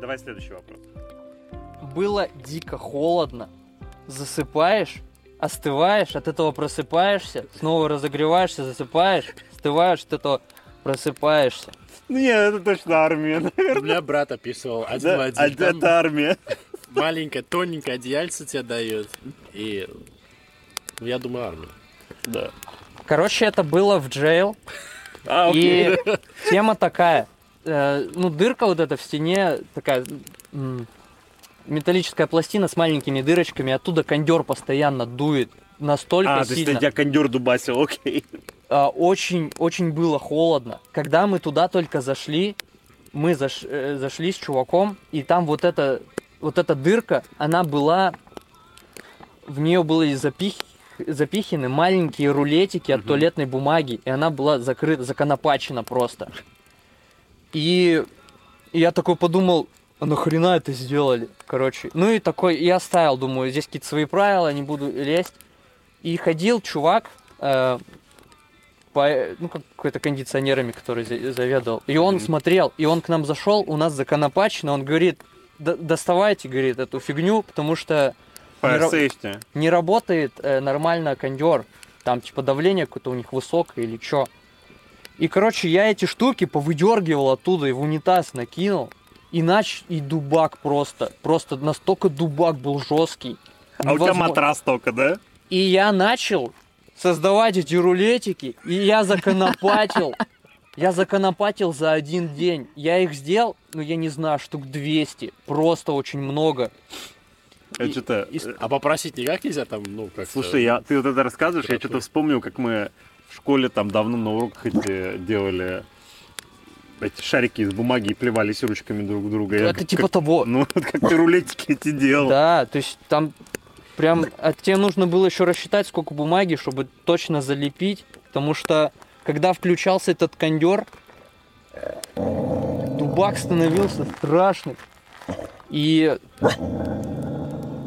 Давай следующий вопрос. Было дико холодно. Засыпаешь, остываешь, от этого просыпаешься, снова разогреваешься, засыпаешь, остываешь, от этого просыпаешься. Не, это точно армия, У наверное. меня брат описывал один Да, в а один. Там это армия. маленькое, тоненькое одеяльце тебе дают. И ну, я думаю, армия. Да. Короче, это было в джейл. А, окей. И тема такая. Э, ну, дырка вот эта в стене, такая металлическая пластина с маленькими дырочками, оттуда кондер постоянно дует настолько А, то есть сильно. тебя кондер дубасил, окей. А, очень, очень было холодно. Когда мы туда только зашли, мы заш- э, зашли с чуваком, и там вот эта, вот эта дырка, она была, в нее были запих- запиханы маленькие рулетики от Мгм. туалетной бумаги, и она была закрыта, законопачена просто. И я такой подумал, а нахрена это сделали? Короче, ну и такой, я оставил, думаю, здесь какие-то свои правила, не буду лезть. И ходил чувак, э, по, ну, как какой-то кондиционерами, который за- заведовал. И он смотрел, и он к нам зашел, у нас законопачено, он говорит, «Да- доставайте, говорит, эту фигню, потому что Fire ра- не работает э, нормально кондер. Там типа давление какое-то у них высокое или чё. И, короче, я эти штуки повыдергивал оттуда и в унитаз накинул. Иначе и дубак просто. Просто настолько дубак был жесткий. А у тебя матрас только, да? И я начал создавать эти рулетики, и я законопатил. Я законопатил за один день. Я их сделал, ну я не знаю, штук 200. Просто очень много. Я И- что-то... и с- А попросить никак нельзя там, ну, как Слушай, я, ты вот это рассказываешь, я что-то вспомнил, как мы в школе там давно на уроках эти делали эти шарики из бумаги и плевались ручками друг друга. Я Это как- типа того. Ну, как ты рулетики эти делал. Да, то есть там прям... А тебе нужно было еще рассчитать, сколько бумаги, чтобы точно залепить. Потому что, когда включался этот кондер, дубак становился страшный. И...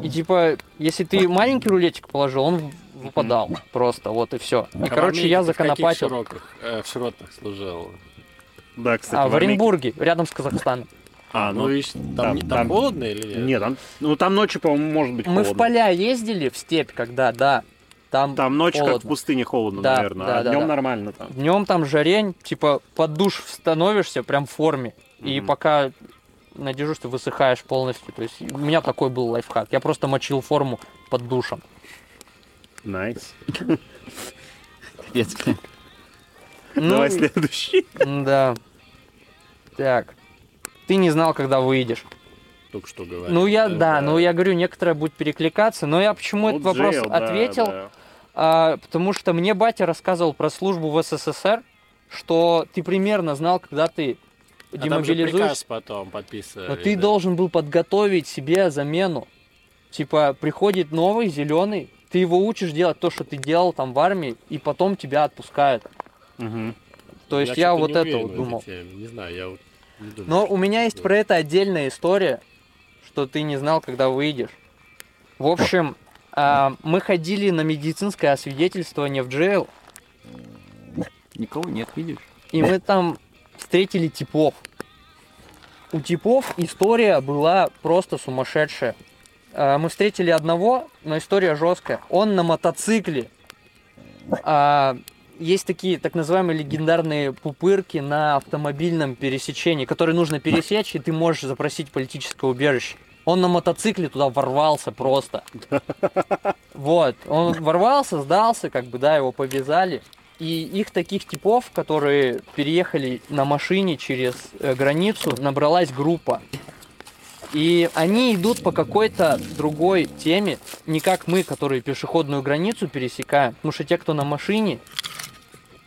И типа, если ты маленький рулетик положил, он выпадал просто, вот и все. И, короче, я законопатил. В каких широках, э, в широтах служил? Да, кстати, А, в Армении- Оренбурге, рядом с Казахстаном. А, Ну, ну, видишь, там, там- не- там там- холодно или нет? нет, там, ну там ночью, по-моему, может быть Мы холодно. в поля ездили, в степь, когда, да. Там, Там ночью как в пустыне холодно, Да, наверное, да, а да, днем да. нормально там. Днем там жарень, типа под душ становишься прям в форме. И Мгм. пока на дежурстве высыхаешь полностью. То есть у меня такой был лайфхак. Я просто мочил форму под душем. Nice. Ну, Давай следующий. Да. Так. Ты не знал, когда выйдешь. Только что говорил. Ну я, Да, ну я говорю, некоторые будут перекликаться, но я почему этот Вот вопрос ответил. А, потому что мне батя рассказывал про службу в СССР, что ты примерно знал, когда ты А там демобилизуешь. приказ потом подписывали. Но ты да. должен был подготовить себе замену. Типа, приходит новый, зеленый, ты его учишь делать то, что ты делал там в армии, и потом тебя отпускают. Мгм. То есть я, не вот это вот думал. теме. Не знаю, я вот не думаю. Но у меня есть про это отдельная история, что ты не знал, когда выйдешь. В общем, а, мы ходили на медицинское освидетельствование в джейл, Никого нет, видишь? и мы там встретили типов. У типов история была просто сумасшедшая. А, Мы встретили одного, но история жесткая. Он на мотоцикле. А, Есть такие так называемые легендарные пупырки на автомобильном пересечении, которые нужно пересечь, и ты можешь запросить политическое убежище. Он на мотоцикле туда ворвался просто. Вот, он ворвался, сдался, как бы, да, его повязали. И их таких типов, которые переехали на машине через э, границу, набралась группа. И они идут по какой-то другой теме, не как мы, которые пешеходную границу пересекаем. Потому что те, кто на машине,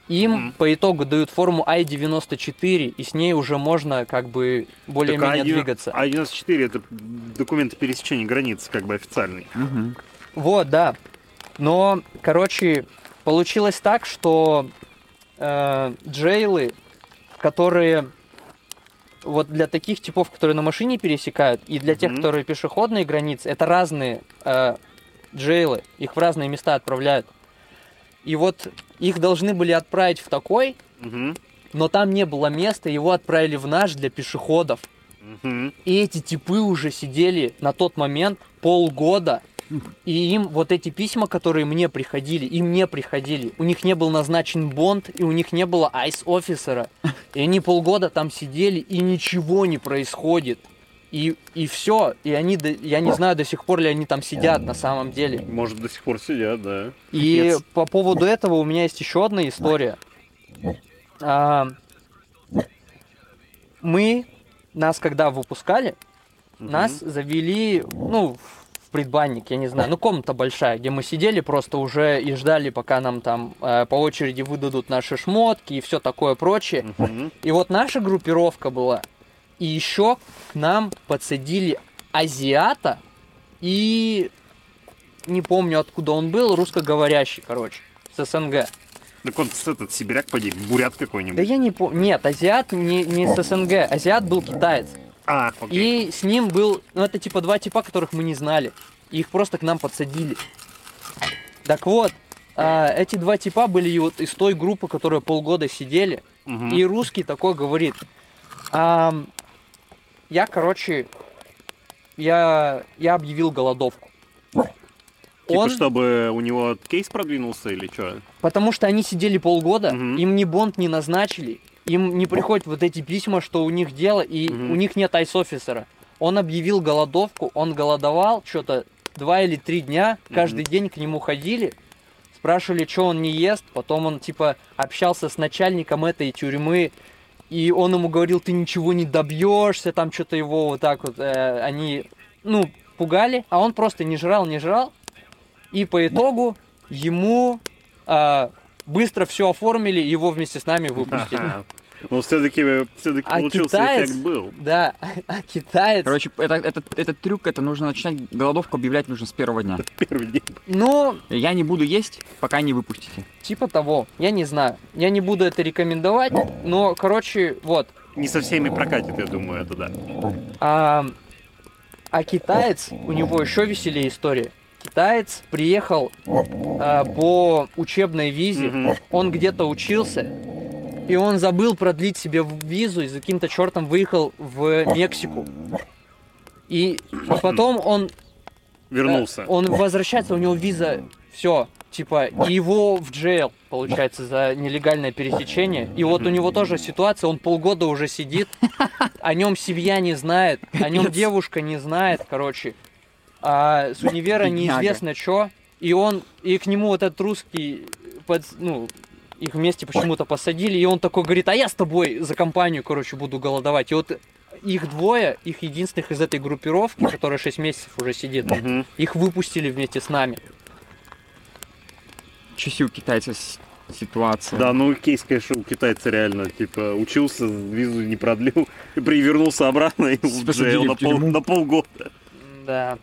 им Мгм. по итогу дают форму I-94, и с ней уже можно как бы более-менее а двигаться. А 94 это документы пересечения границы, как бы официальный. Мгм. Вот, да. Но, короче, получилось так, что э, джейлы, которые вот для таких типов, которые на машине пересекают, и для тех, Мгм. которые пешеходные границы, это разные э, джейлы, их в разные места отправляют. И вот их должны были отправить в такой, Мгм. но там не было места, его отправили в наш для пешеходов. Мгм. И эти типы уже сидели на тот момент полгода, и им вот эти письма, которые мне приходили, им не приходили. У них не был назначен бонд, и у них не было айс-офисера. И они полгода там сидели, и ничего не происходит. И, и все. И они, я не знаю, до сих пор ли они там сидят на самом деле. Может, до сих пор сидят, да. И Капец. по поводу этого у меня есть еще одна история. А, мы, нас когда выпускали, нас завели, ну, в предбанник, я не знаю, ну, комната большая, где мы сидели просто уже и ждали, пока нам там э, по очереди выдадут наши шмотки и все такое прочее. И вот наша группировка была. И еще к нам подсадили азиата и не помню откуда он был, русскоговорящий, короче, с СНГ. Так он этот сибиряк, поди, бурят Да какой-нибудь. я не помню. Нет, азиат не, не с СНГ. Азиат был китаец. А, окей. И с ним был, ну это типа два типа, которых мы не знали. И их просто к нам подсадили. Так вот, а, эти два типа были вот из той группы, которая полгода сидели. Мгм. И русский такой говорит. «Ам, я, короче, я, я объявил голодовку. Типа, Он, чтобы у него кейс продвинулся или что? потому что они сидели полгода, Мгм. им ни бонд не назначили, им не приходят вот эти письма, что у них дело, и Мгм. у них нет айс-офисера. Он объявил голодовку, он голодовал что-то два или три дня, каждый день к нему ходили, спрашивали, что он не ест, потом он типа общался с начальником этой тюрьмы, и он ему говорил, ты ничего не добьешься, там что-то его вот так вот, э, они, ну, пугали, а он просто не жрал, не жрал, и по итогу ему а, быстро все оформили, его вместе с нами выпустили. Ага. Но все-таки все-таки А получился китаец- эффект был. Да, а китаец, Короче, это, этот, этот трюк, это нужно начинать голодовку объявлять нужно с первого дня. Первый день. ну, Я не буду есть, пока не выпустите. типа того, я не знаю. Я не буду это рекомендовать, но, короче, вот. Не со всеми прокатит, я думаю, это да. А, а китаец, у него еще веселее история. Китаец приехал а, по учебной визе, Мгм. он где-то учился, и он забыл продлить себе визу и за каким-то чертом выехал в Мексику. И потом он Вернулся. Э, Он возвращается, у него виза, все, типа, и его в джейл, получается, за нелегальное пересечение. И вот у него тоже ситуация, он полгода уже сидит, о нем семья не знает, о нем девушка не знает, короче. А с универа неизвестно что. И он, и к нему вот этот русский, под- ну, их вместе почему-то посадили, и он такой говорит, а я с тобой за компанию, короче, буду голодовать. И вот их двое, их единственных из этой группировки, которая 6 месяцев уже сидит, Мгм. их выпустили вместе с нами. Часи у китайца с- ситуация. Да, ну кейс, конечно, у китайца реально, типа, учился, визу не продлил, и привернулся обратно и в на, пол- на полгода. Да.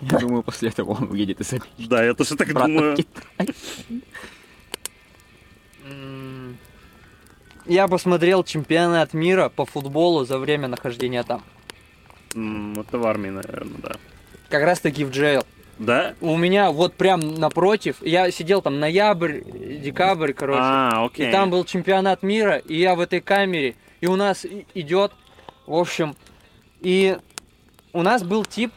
Я думаю, после этого он уедет из Америки. Да, я тоже так думаю. Я посмотрел чемпионат мира по футболу за время нахождения там. Это в армии, наверное, да. Как раз таки в джейл. Да? У меня вот прям напротив, я сидел там ноябрь, декабрь, короче. А, окей. И там был чемпионат мира, и я в этой камере, и у нас идет, в общем, и у нас был тип,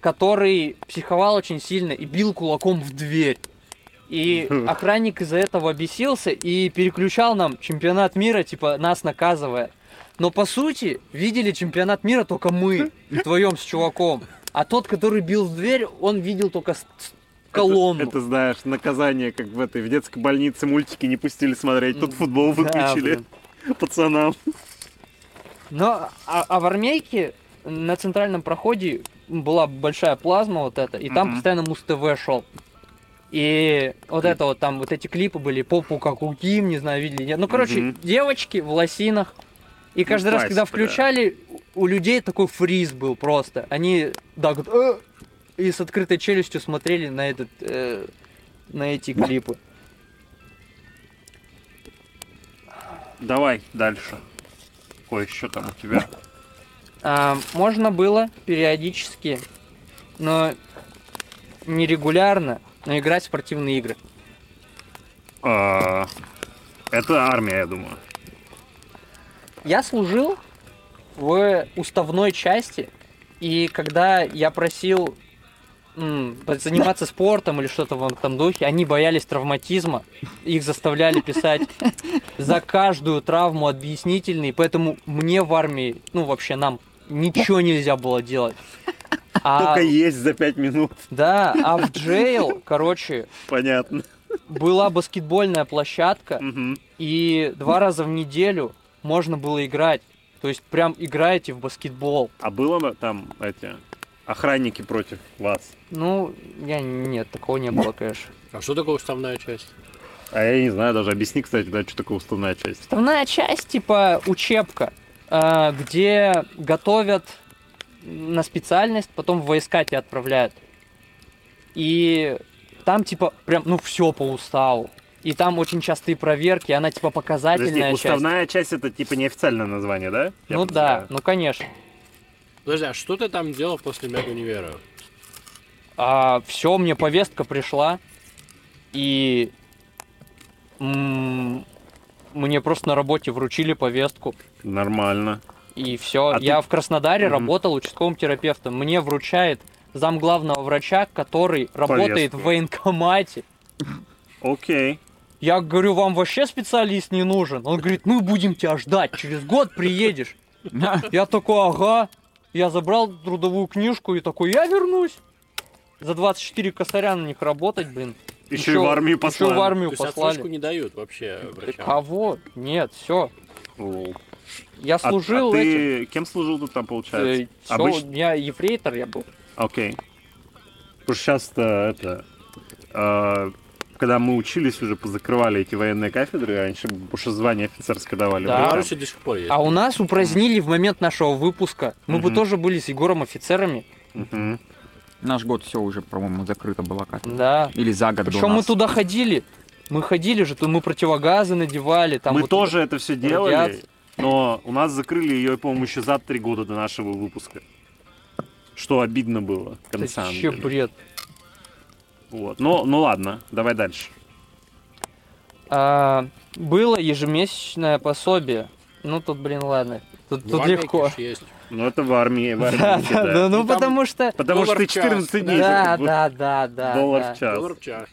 который психовал очень сильно и бил кулаком в дверь. И охранник из-за этого бесился и переключал нам чемпионат мира, типа нас наказывая. Но по сути, видели чемпионат мира только мы, вдвоем с чуваком. А тот, который бил в дверь, он видел только колонну. Это, это, знаешь, наказание, как в этой, в детской больнице мультики не пустили смотреть, тут футбол Да, выключили пацанам. Но а, а в армейке на центральном проходе была большая плазма вот эта, и там Мгм. постоянно Муз-ТВ шел. И вот это вот там, вот эти клипы были, попу как у Ким, не знаю, видели, нет. Ну, короче, Мгм. девочки в лосинах. И каждый раз, когда классика, да. включали, у людей такой фриз был просто. Они, да, вот, «Э!» и с открытой челюстью смотрели на этот, э, на эти клипы. Давай дальше. Ой, что там у тебя? А, можно было периодически, но нерегулярно, но играть в спортивные игры. А, Это армия, я думаю. я служил в уставной части, и когда я просил м, заниматься спортом или что-то в этом духе, они боялись травматизма, их заставляли писать за каждую травму объяснительный, поэтому мне в армии, ну вообще нам ничего нельзя было делать. А, Только есть за пять минут, да, а в джейл, короче, понятно. была баскетбольная площадка, Мгм. и два раза в неделю можно было играть. То есть прям играете в баскетбол. А было бы там эти охранники против вас? Ну, я нет, такого не было, конечно. А что такое уставная часть? А я не знаю, даже объясни, кстати, да, что такое уставная часть. Основная часть, типа, учебка, где готовят на специальность, потом в войска тебя отправляют. И там, типа, прям, ну, все по уставу. И там очень частые проверки, она, типа, Подожди, показательная часть. уставная часть это типа неофициальное название, да? Я Ну да, ну, конечно. Подожди, а что ты там делал после медунивера? А, все, мне повестка пришла, и м, мне просто на работе вручили повестку, Нормально. и все. А Я ты- в Краснодаре Мгм. работал участковым терапевтом. Мне вручает зам главного врача, который работает Повестку. в военкомате. Окей. Я говорю, вам вообще специалист не нужен? Он говорит, мы будем тебя ждать, через год приедешь. Я такой, ага. Я забрал трудовую книжку и такой, я вернусь. За 24 косаря на них работать, блин. Еще и в армию Еще послали. в армию То есть послали. не дают вообще врачам? Кого? Нет, все. О. Я А- служил а, этим. ты кем служил тут там, получается? Э, всё, Обычно- Я ефрейтор я был. Окей. Потому что сейчас-то это... э, когда мы учились, уже позакрывали эти военные кафедры раньше, что звание офицерское давали. Да. Беларуси до сих пор есть. А у нас упразднили в момент нашего выпуска. Мы бы Мгм. тоже были с Егором офицерами. Мгм. Наш год все уже, по-моему, закрыто было как. Да. Или за год Причем мы туда ходили. Мы ходили же, тут мы противогазы надевали. Там мы вот тоже это все делали, радиация. но у нас закрыли ее, по-моему, еще за три года до нашего выпуска. Что обидно было, Это вообще бред. Вот. Ну, ну ладно, давай дальше. А, было ежемесячное пособие. Ну тут, блин, ладно. Тут, тут легко. есть. Ну это в армии, в Да, армии, да, да. да, ну Ну, там потому что... Потому что ты в час. 14 дней. Да, да, да, да. Доллар да. в час. Доллар в час.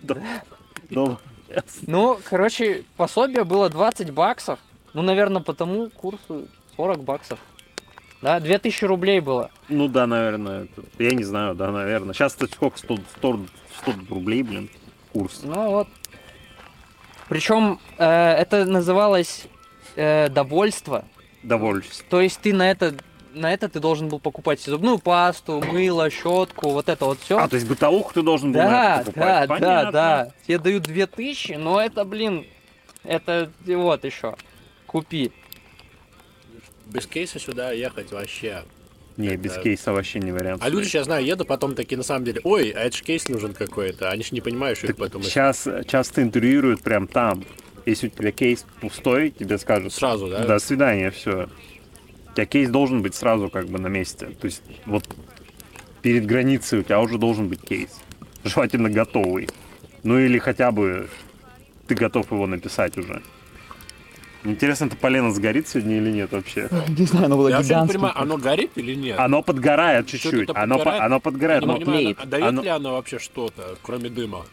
Доллар в час. Ну, короче, пособие было 20 баксов. Ну, наверное, потому курсу 40 баксов. Да, 2000 рублей было. Ну да, наверное. Я не знаю, да, наверное. Сейчас это сколько? 100, 100, 100 рублей, блин, курс. Ну вот. Причем э, это называлось э, довольство. Довольствие. То есть ты на это на это ты должен был покупать зубную пасту, мыло, щетку, вот это вот все. А, то есть бытовуху ты должен был на Да, это покупать? да, да, Понятно. да. Тебе дают 2000, но это, блин, это вот еще. Купи. Без кейса сюда ехать вообще. Не, без Да. кейса вообще не вариант. А люди сейчас, знаю, едут, потом такие на самом деле, ой, а это же кейс нужен какой-то. Они же не понимают, что их потом Сейчас часто интервьюируют прям там. Если у тебя кейс пустой, тебе скажут сразу, да? до свидания, все. У тебя кейс должен быть сразу как бы на месте. То есть вот перед границей у тебя уже должен быть кейс. Желательно готовый. Ну или хотя бы ты готов его написать уже. Интересно, это полено сгорит сегодня или нет вообще? Не знаю, оно было Я вообще не гигантское. понимаю, оно горит или нет? Оно подгорает чуть-чуть. Оно, по- подгорает? оно Я подгорает. не но понимаю, тлеет. а дает Оно- ли оно вообще что-то, кроме дыма?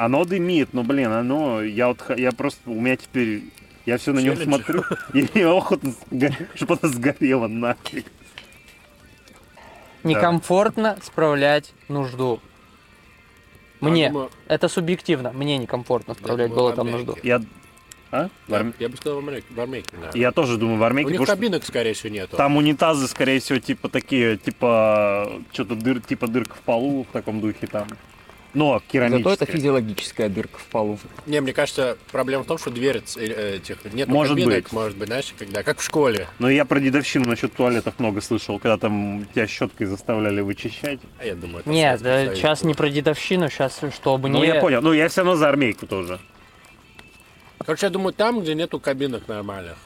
Оно дымит, но, блин, оно, я вот, я просто, у меня теперь, я все на него Челлендж. смотрю, и мне охота, сго- чтобы оно сгорело нафиг. Некомфортно справлять нужду. Мне. Думаю, Это субъективно. Мне некомфортно справлять было там нужду. Я, а? В я, бы сказал в Америке, в Армейке, да. Я тоже думаю, в У армейке, них потому что кабинок, скорее всего, нету. там унитазы, скорее всего, типа такие, типа, что-то дыр, типа дырка в полу в таком духе там. Но Зато это керамическая. физиологическая дырка в полу. Не, мне кажется, проблема в том, что дверь ц- э, этих нет Может кабинок, быть. может быть, знаешь, когда как в школе. Но я про дедовщину насчет туалетов много слышал, когда там тебя щеткой заставляли вычищать. А я думаю, это Нет, да, сейчас не про дедовщину, сейчас чтобы Ну, не... я понял. Ну, я все равно за армейку тоже. Короче, я думаю, там, где нету кабинок нормальных.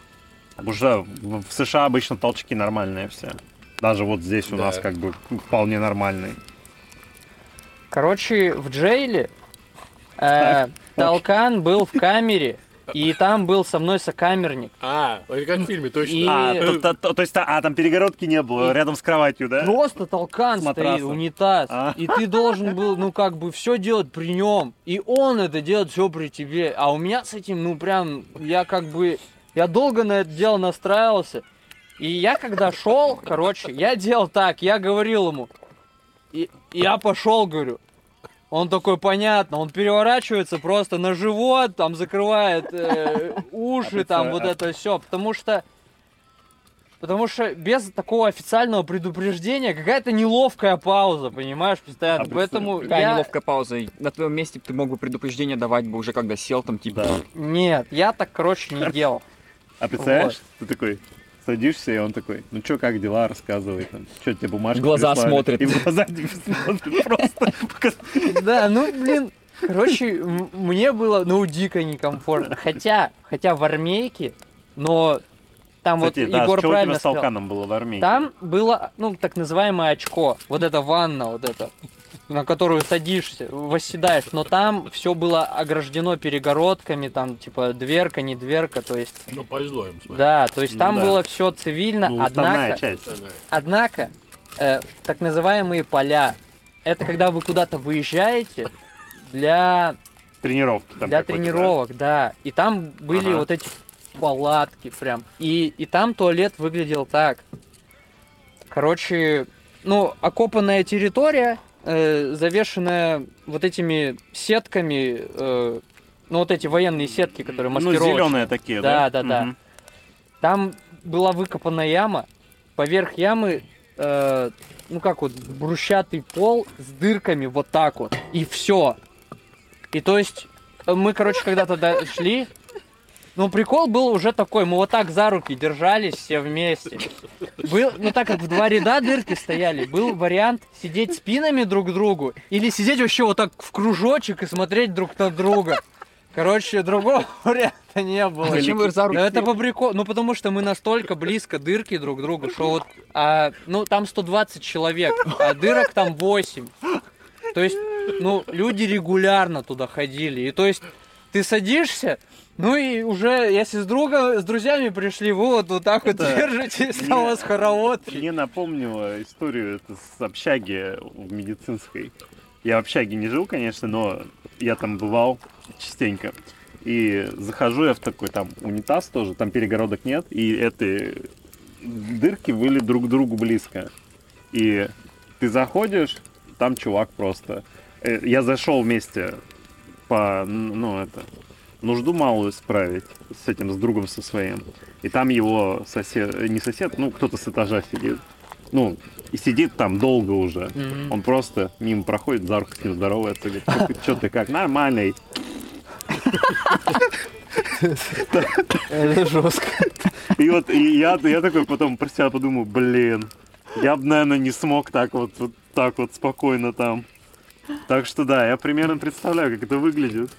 Уже в в США обычно толчки нормальные все. Даже вот здесь у Да. нас как бы вполне нормальные. Короче, в джейле э, Так, Толкан был в камере И там был со мной сокамерник. А, как в фильме, точно. И- А, то, то- то- то есть, а, там перегородки не было, И- рядом с кроватью, да? Просто толкан С стоит, унитаз. А. И ты должен был, ну, как бы, все делать при нем. И он это делает все при тебе. А у меня с этим, ну, прям, я как бы, я долго на это дело настраивался. И я когда шел, короче, я делал так, я говорил ему, и я пошел, говорю. Он такой, понятно, он переворачивается просто на живот, там закрывает э, уши, там вот это все, потому что Потому что без такого официального предупреждения какая-то неловкая пауза, понимаешь, постоянно. А, Поэтому Какая я... неловкая пауза. На твоем месте ты мог бы предупреждение давать бы уже, когда сел там, типа... Да. Нет, я так, короче, не делал. А представляешь, ты такой садишься, и он такой, ну чё, как дела, рассказывай там. Чё тебе бумажки В глаза прислали?» смотрит. И в глаза тебе смотрит просто. Да, ну, блин, короче, мне было, ну, дико некомфортно. Хотя, хотя в армейке, но там Кстати, вот да, Егор что у правильно тебя с толканом было в армии? Там было, ну, так называемое очко. Вот это ванна, вот это, на которую садишься, восседаешь. Но там все было ограждено перегородками, там, типа, дверка, не дверка, то есть... Ну, повезло им, смотри. Да, то есть Ну там да. было все цивильно, Ну, однако, часть. однако э, так называемые поля, это когда вы куда-то выезжаете для, Тренировки там для какой-то, да? тренировок, да. И там были Ага. вот эти палатки прям. И, и там туалет выглядел так. Короче, ну, окопанная территория, э, завешенная вот этими сетками, э, ну, вот эти военные сетки, которые Ну, маскировочные. зеленые такие, Да, да? да, да. Там была выкопана яма, поверх ямы, э, ну как вот, брусчатый пол с дырками вот так вот, и все. И то есть, э, мы, короче, когда туда шли, ну, прикол был уже такой, мы вот так за руки держались все вместе. Был, ну, так как в два ряда дырки стояли, был вариант сидеть спинами друг к другу или сидеть вообще вот так в кружочек и смотреть друг на друга. Короче, другого варианта не было. Зачем вы за руки? Ну это по приколу, ну потому что мы настолько близко дырки друг к другу, что вот, а, ну там 120 человек, а дырок там 8. То есть, ну люди регулярно туда ходили, и то есть ты садишься, ну и уже, если с друга, с друзьями пришли, вот, вот так вот Это держитесь, мне- там вас хоровод. Мне напомнило историю это с общаги в медицинской. Я в общаге не жил, конечно, но я там бывал частенько. И захожу я в такой там унитаз тоже, там перегородок нет, и эти дырки были друг к другу близко. И ты заходишь, там чувак просто. Э, Я зашел вместе по, ну, это, нужду малую справить с этим, с другом со своим. И там его сосед, не сосед, ну, кто-то с этажа сидит. Ну, и сидит там долго уже. Мгм. Он просто мимо проходит, за руку с ним здоровается, говорит, что ты как, нормальный. Это жестко. И вот и я, я такой потом про себя подумал, блин, я бы, наверное, не смог так вот, вот так вот спокойно там. Так что да, я примерно представляю, как это выглядит.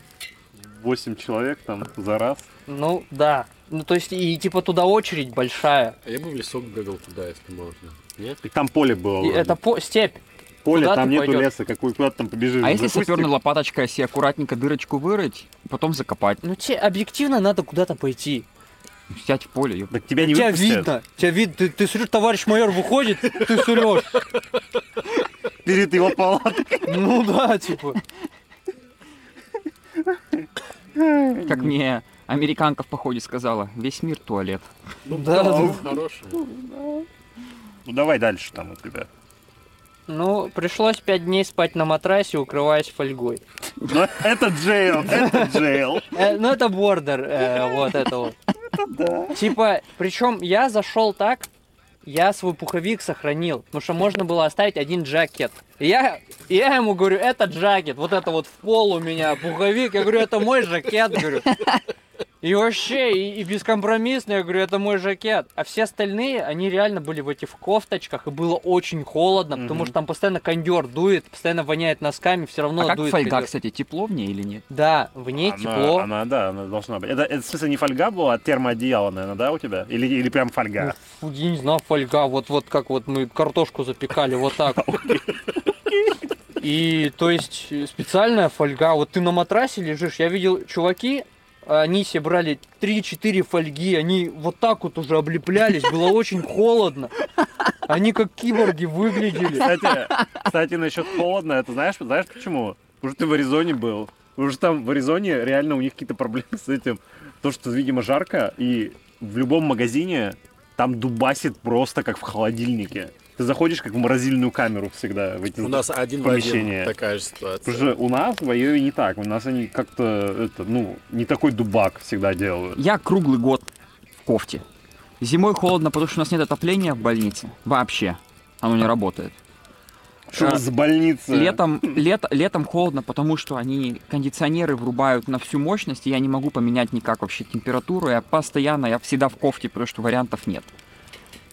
Восемь человек там за раз. Ну да. Ну то есть и типа туда очередь большая. А я бы в лесок бегал туда, если можно. Нет? И там поле было. И вроде. это по степь. поле, куда там нету пойдёшь? леса, какой куда ты там побежишь. А если Запусти- саперной лопаточкой себе аккуратненько дырочку вырыть, потом закопать, Ну тебе объективно надо куда-то пойти. сядь в поле, ёп. Так тебя не тебя выпустят. видно, тебя видно, ты, ты смотришь, товарищ майор выходит, ты срешь. Перед его палаткой. Ну да, типа. Как мне американка в походе сказала, весь мир туалет. Ну, Да, да, да. хороший. Ну давай дальше там у тебя. Ну, пришлось пять дней спать на матрасе, укрываясь фольгой. Ну, это джейл, это джейл. Э, ну, это бордер, э, вот это вот. Типа, причем я зашел так, я свой пуховик сохранил, потому что можно было оставить один джакет. Я, я ему говорю, это джакет, вот это вот в пол у меня пуховик. Я говорю, это мой жакет, говорю. И вообще, и, и бескомпромиссно, я говорю, это мой жакет. А все остальные, они реально были в этих кофточках, и было очень холодно, потому Мгм. что там постоянно кондер дует, постоянно воняет носками, все равно а как дует. фольга, кондёр. кстати, тепло в ней или нет? Да, в ней Она- тепло. Она, да, она должна быть. Это, это, в смысле, не фольга была, а термоодеяло, наверное, да, у тебя? Или, или прям фольга? Ну, фу, я не знаю, фольга, вот, вот как вот мы картошку запекали, вот так. И то есть специальная фольга. Вот ты на матрасе лежишь, я видел чуваки, они себе брали 3-4 фольги, они вот так вот уже облеплялись, было очень холодно. Они как киборги выглядели. Кстати, кстати, насчет холодно, это знаешь, знаешь почему? Что ты в Аризоне был. Что там в Аризоне реально у них какие-то проблемы с этим. То, что, видимо, жарко, и в любом магазине там дубасит просто как в холодильнике. Ты заходишь как в морозильную камеру всегда в эти У нас один в один помещения. такая же ситуация. Потому что у нас в Айове не так. У нас они как-то, это, ну, не такой дубак всегда делают. Я круглый год в кофте. Зимой холодно, потому что у нас нет отопления в больнице. Вообще. Оно не работает. Что А, за больница? Летом, лет, летом холодно, потому что они кондиционеры врубают на всю мощность, и я не могу поменять никак вообще температуру. Я постоянно, я всегда в кофте, потому что вариантов нет.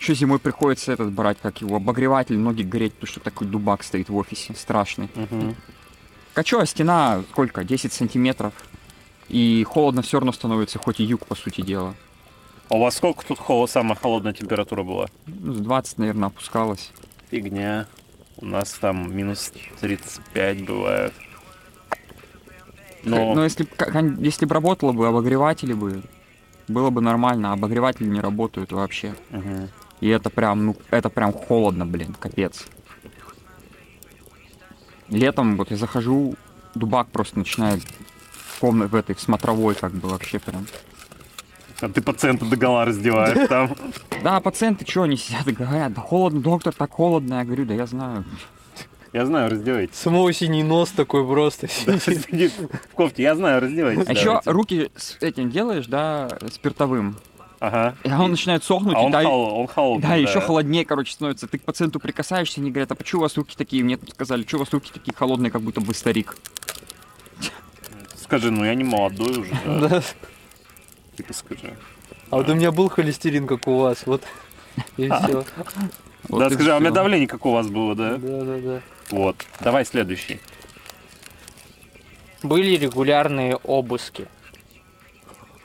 Еще зимой приходится этот брать, как его, обогреватель, ноги греть, потому что такой дубак стоит в офисе, страшный. Мгм. Качо, стена сколько? 10 сантиметров. И холодно все равно становится, хоть и юг, по сути дела. А у вас сколько тут холод, самая холодная температура была? Ну, с 20, наверное, опускалась. Фигня. У нас там минус 35 бывает. Но, Но, если, ка- кон- если бы работало бы, обогреватели бы, было бы нормально, а обогреватели не работают вообще. Мгм. И это прям, ну, это прям холодно, блин, капец. Летом вот я захожу, дубак просто начинает в комнате, в этой, в смотровой, как бы вообще прям. а ты пациента до гола раздеваешь там. Да, пациенты что, они сидят и говорят, да холодно, доктор, так холодно. Я говорю, да я знаю. Я знаю, раздевайтесь. Самого синий нос такой просто. Сидит в кофте, я знаю, раздевайтесь. А еще руки с этим делаешь, да, спиртовым. Ага. И он начинает сохнуть, А и он, да, хол- он холодный. да, еще холоднее, короче, становится. Ты к пациенту прикасаешься, они говорят, а почему у вас руки такие? Мне тут сказали, что у вас руки такие холодные, как будто бы старик. Скажи, ну я не молодой уже, да? Да. Типа скажи. А вот у меня был холестерин, как у вас, вот. И все. Вот да, скажи, а у меня давление как у вас было, да? Да, да, да. Вот. Давай следующий. Были регулярные обыски.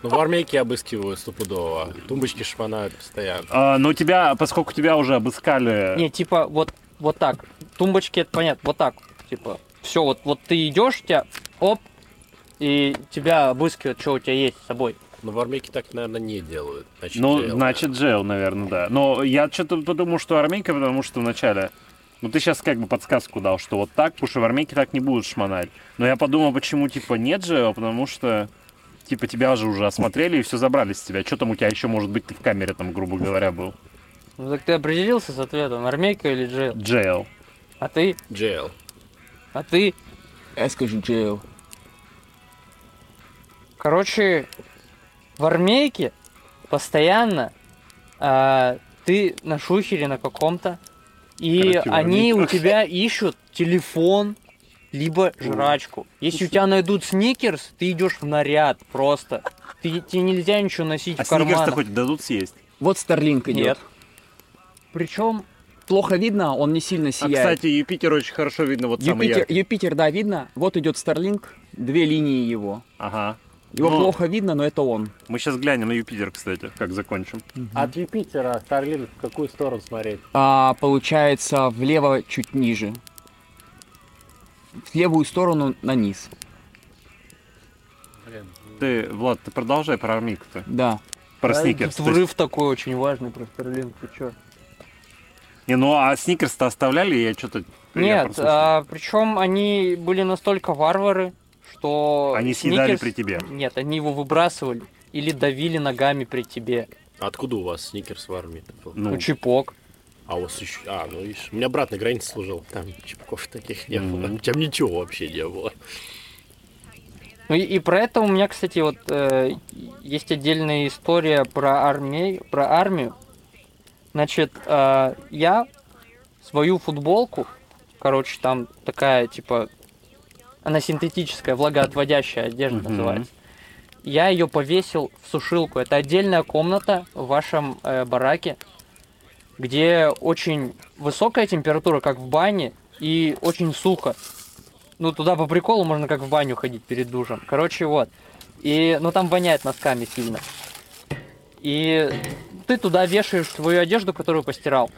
Ну, в армейке обыскивают стопудово. Тумбочки шпанают постоянно. А, но тебя, поскольку тебя уже обыскали... Не, типа, вот, вот так. Тумбочки, это понятно, вот так. Типа, все, вот, вот ты идешь, тебя, оп, и тебя обыскивают, что у тебя есть с собой. Но в армейке так, наверное, не делают. Значит, Ну, jail, значит, джейл, наверное, да. Но я что-то подумал, что армейка, потому что вначале... Ну, ты сейчас как бы подсказку дал, что вот так, потому что в армейке так не будут шмонать. Но я подумал, почему, типа, нет джейл, потому что, типа, тебя же уже осмотрели и все забрали с тебя. Что там у тебя еще может быть, ты в камере там, грубо говоря, был? Ну так ты определился с ответом, армейка или джейл? Джейл. А ты? Jail. А ты? Я скажу jail. Короче, в армейке постоянно а, ты на шухере на каком-то, и Короче, они у тебя ищут телефон, либо жрачку. Если у тебя найдут сникерс, ты идешь в наряд просто. Ты, тебе нельзя ничего носить А в сникерс-то карманах. хоть дадут съесть? Вот Старлинк Нет. Причем Плохо видно, он не сильно А, сияет. кстати, Юпитер очень хорошо видно, вот самый Юпитер, яркий. Юпитер, да, видно. Вот идет Старлинк, две линии его. Ага. Его Ну. плохо видно, но это он. Мы сейчас глянем на Юпитер, кстати, как закончим. От Юпитера Старлинг в какую сторону смотреть? А, получается, влево чуть ниже. В левую сторону на низ. Блин. Ты, Влад, ты продолжай про армейку-то. Да. Про а, сникерс. врыв такой очень важный про Старлинг, ты чё? Не, ну а сникерс-то оставляли, я что-то... Нет, а, причем они были настолько варвары, что... Они съедали Сникерс- при тебе. Нет, они его выбрасывали или давили ногами при тебе. Откуда у вас сникерс в армии? Ну, Ну, чипок. А у вас еще... А, ну видишь, у меня брат на границе служил. Там чипков таких не было. Мгм. Там ничего вообще не было. Ну и, и про это у меня, кстати, вот э, есть отдельная история про армию, про армию. Значит, э, я свою футболку, короче, там такая, типа, она синтетическая, влагоотводящая одежда Мгм. называется. Я ее повесил в сушилку. Это отдельная комната в вашем э, бараке, где очень высокая температура, как в бане, и очень сухо. Ну, туда по приколу можно как в баню ходить перед душем. Короче, вот. И, ну, там воняет носками сильно. И ты туда вешаешь свою одежду, которую постирал.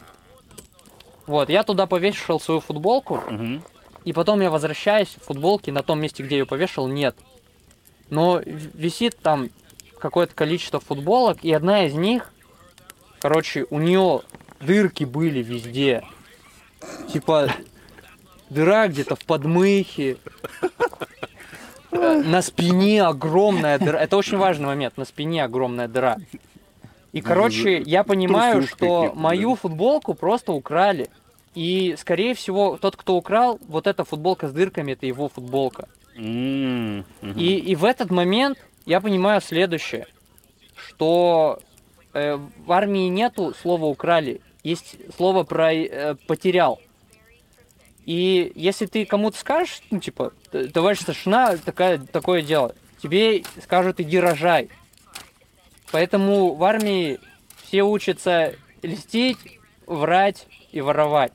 Вот, я туда повешал свою футболку, мгм. и потом я возвращаюсь, футболки на том месте, где я ее повешал, нет. Но висит там какое-то количество футболок, и одна из них, короче, у нее дырки были везде. Типа дыра где-то в подмыхе, на спине огромная дыра. Это очень важный момент, на спине огромная дыра. И, короче, я понимаю, что мою футболку просто украли. И, скорее всего, тот, кто украл, вот эта футболка с дырками, это его футболка. И, и в этот момент я понимаю следующее, что э, в армии нету слова украли, есть слово про э, потерял. И если ты кому-то скажешь, ну типа, «Т- товарищ старшина, такая, такое дело, тебе скажут иди рожай. Поэтому в армии все учатся льстить, врать и воровать.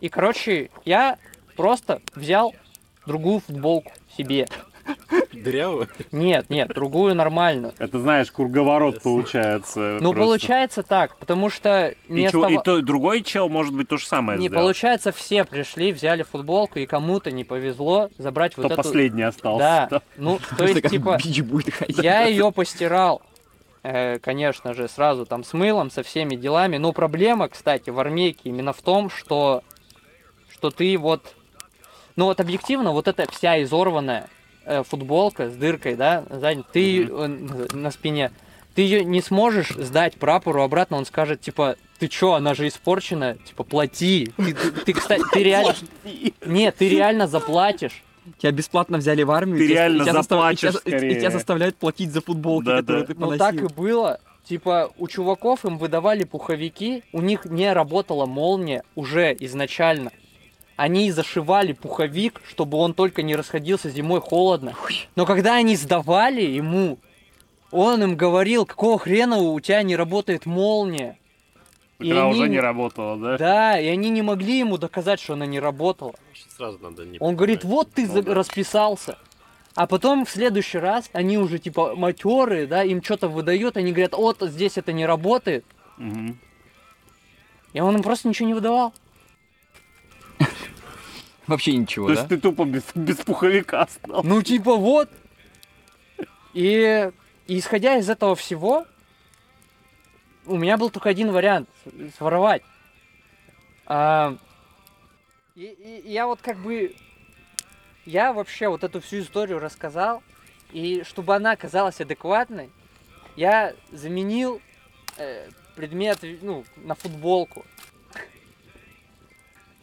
И, короче, я просто взял другую футболку себе. Дырявую? Нет, нет, другую нормальную. Это знаешь, круговорот получается. Ну, просто. не так, потому что И, чё- и то, другой чел может быть то же самое Не, сделал. получается, все пришли, взяли футболку, и кому-то не повезло забрать вот эту... последний остался. Да, ну, то есть, типа, бич будет ходить. я ее постирал, э, конечно же, сразу там с мылом, со всеми делами. Но проблема, кстати, в армейке именно в том, что, что ты вот... Ну вот объективно, вот эта вся изорванная э, футболка с дыркой, да, сзади, ты э, на спине, ты ее не сможешь сдать прапору обратно, он скажет, типа, ты чё, она же испорчена, типа, плати. Ты, ты- ты, кстати, ты реально... Нет, ты реально заплатишь. Тебя бесплатно взяли в армию. Ты и тебя- реально тебя застав- заплачешь и тебя- и скорее. тебя заставляют платить за футболки, Да, которые да. ты Ну поносил. так и было. Типа, у чуваков им выдавали пуховики, у них не работала молния уже изначально. Они зашивали пуховик, чтобы он только не расходился зимой холодно. Но когда они сдавали ему, он им говорил, какого хрена у тебя не работает молния. И Когда они уже не- работало, да? Да, и они не могли ему доказать, что она не работала. Сразу надо не Он говорит, вот ты Ну за- да. расписался. А потом в следующий раз они уже типа матерые, да, им что-то выдают, они говорят, вот здесь это не работает. Мгм. И он им просто ничего не выдавал. Вообще ничего, То да? есть ты тупо без, без пуховика стал. Ну типа вот. И, и исходя из этого всего, у меня был только один вариант своровать. А, и, и- и я вот как бы, я вообще вот эту всю историю рассказал, и чтобы она казалась адекватной, я заменил э, предмет, ну, на футболку.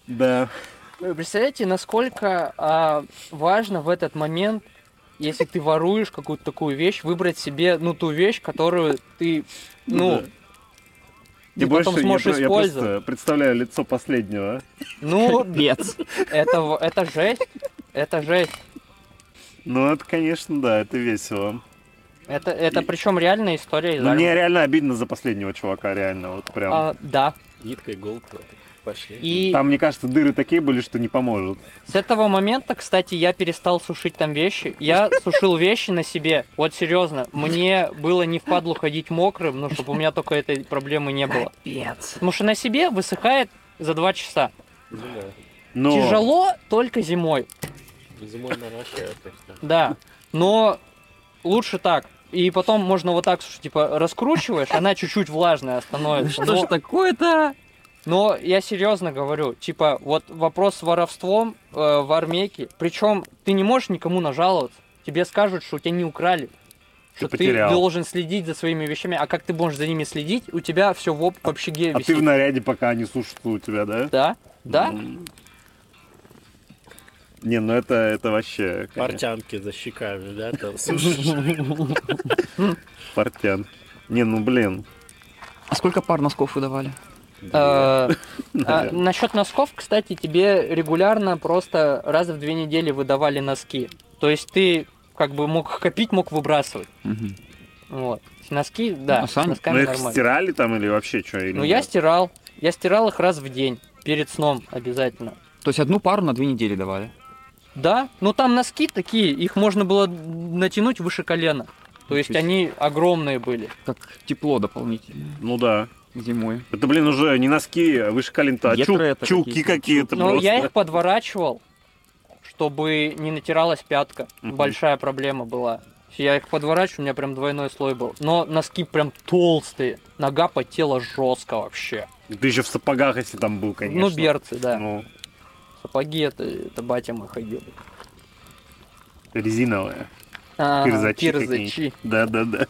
Да. Вы представляете, насколько а, важно в этот момент, если ты воруешь какую-то такую вещь, выбрать себе, ну, ту вещь, которую ты, ну, Да. ты И потом больше сможешь я, про- я использовать. просто представляю лицо последнего. Ну, Капец. это, это жесть, это жесть. Ну, это, конечно, да, это весело. Это, это причем реальная история Но мне реально обидно за последнего чувака, реально, вот прям. А, да. Гибкая голка. Пошли. И Там, мне кажется, дыры такие были, что не поможет. с этого момента, кстати, я перестал сушить там вещи. Я сушил вещи на себе. Вот серьезно, мне было не впадлу ходить мокрым, ну, чтобы у меня только этой проблемы не было. Капец. Потому что на себе высыхает за 2 часа. Ну да. Но... Тяжело только зимой, Зимой что. да. Но лучше так. И потом можно вот так, слушай, типа, раскручиваешь, она чуть-чуть влажная становится. Что ж такое-то? Но я серьезно говорю, типа, вот вопрос с воровством э, в армейке, причем ты не можешь никому нажаловаться. Тебе скажут, что у тебя не украли. Что ты, потерял. должен следить за своими вещами. А как ты можешь за ними следить? У тебя все в, в общаге А висит. ты в наряде, пока они сушатся у тебя, да? Да, да. М. Не, ну это, это вообще... Портянки за щеками, да, там сушишь. Портян. Не, ну блин. А сколько пар носков выдавали? Э, Да. насчет носков, кстати, тебе регулярно просто раз в две недели выдавали носки. То есть ты как бы мог копить, мог выбрасывать. Вот. Носки, да, Ну, с сами- Ну носками их нормально. стирали там или вообще что? Ну я стирал. Я стирал их раз в день. Перед сном обязательно. То есть одну пару на две недели давали? Да, ну там носки такие, их можно было натянуть выше колена. То есть они огромные были. Как тепло дополнительно Ну да. Зимой. Это, блин, уже не носки, а выше колен-то, а это чулки какие-то. какие-то Но просто. я их подворачивал, чтобы не натиралась пятка. Мгм. Большая проблема была. Я их подворачиваю, у меня прям двойной слой был. Но носки прям толстые. Нога потела жестко вообще. Ты еще в сапогах, если там был, конечно. Ну, берцы, да. Ну, Сапоги это, это батя мой ходил. резиновые. А, Кирзачи кирзачи. Да-да-да.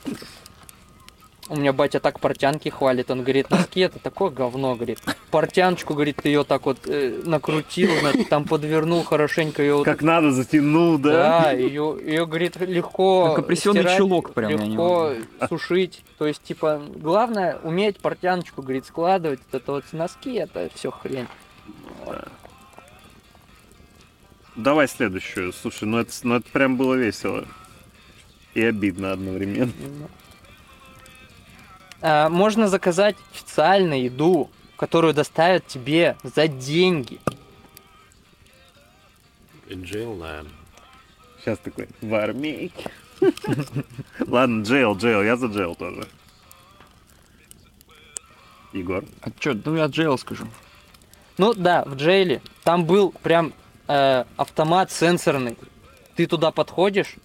У меня батя так портянки хвалит. Он говорит, носки это такое говно, говорит. Портяночку, говорит, ты ее так вот э, накрутил, на- там подвернул хорошенько ее. Как надо затянул, да? Да, ее, ее, говорит, легко Как компрессионный стирать, чулок прям, легко сушить. То есть, типа, главное уметь портяночку, говорит, складывать. Это вот носки, это все хрень. Давай следующую. Слушай, ну это, ну это прям было весело. И обидно одновременно. А, можно заказать официально еду, которую доставят тебе за деньги. Джейл, наверное. Сейчас такой, в армейке. Ладно, Джейл, Джейл, я за Джейл тоже. Егор. А чё, ну я Джейл скажу. Ну да, в джейле там был прям э, автомат сенсорный. Ты туда подходишь,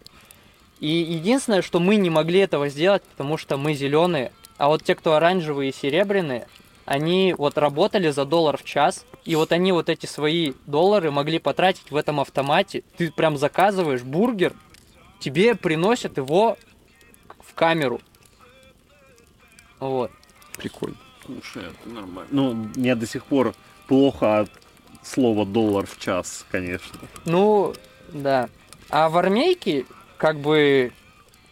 и единственное, что мы не могли этого сделать, потому что мы зеленые, а вот те, кто оранжевые и серебряные, они вот работали за доллар в час, и вот они вот эти свои доллары могли потратить в этом автомате. Ты прям заказываешь бургер, тебе приносят его в камеру. Вот. Прикольно. Слушай, это нормально. Ну, мне до сих пор плохо от слова доллар в час, конечно. Ну, да. А в армейке, как бы,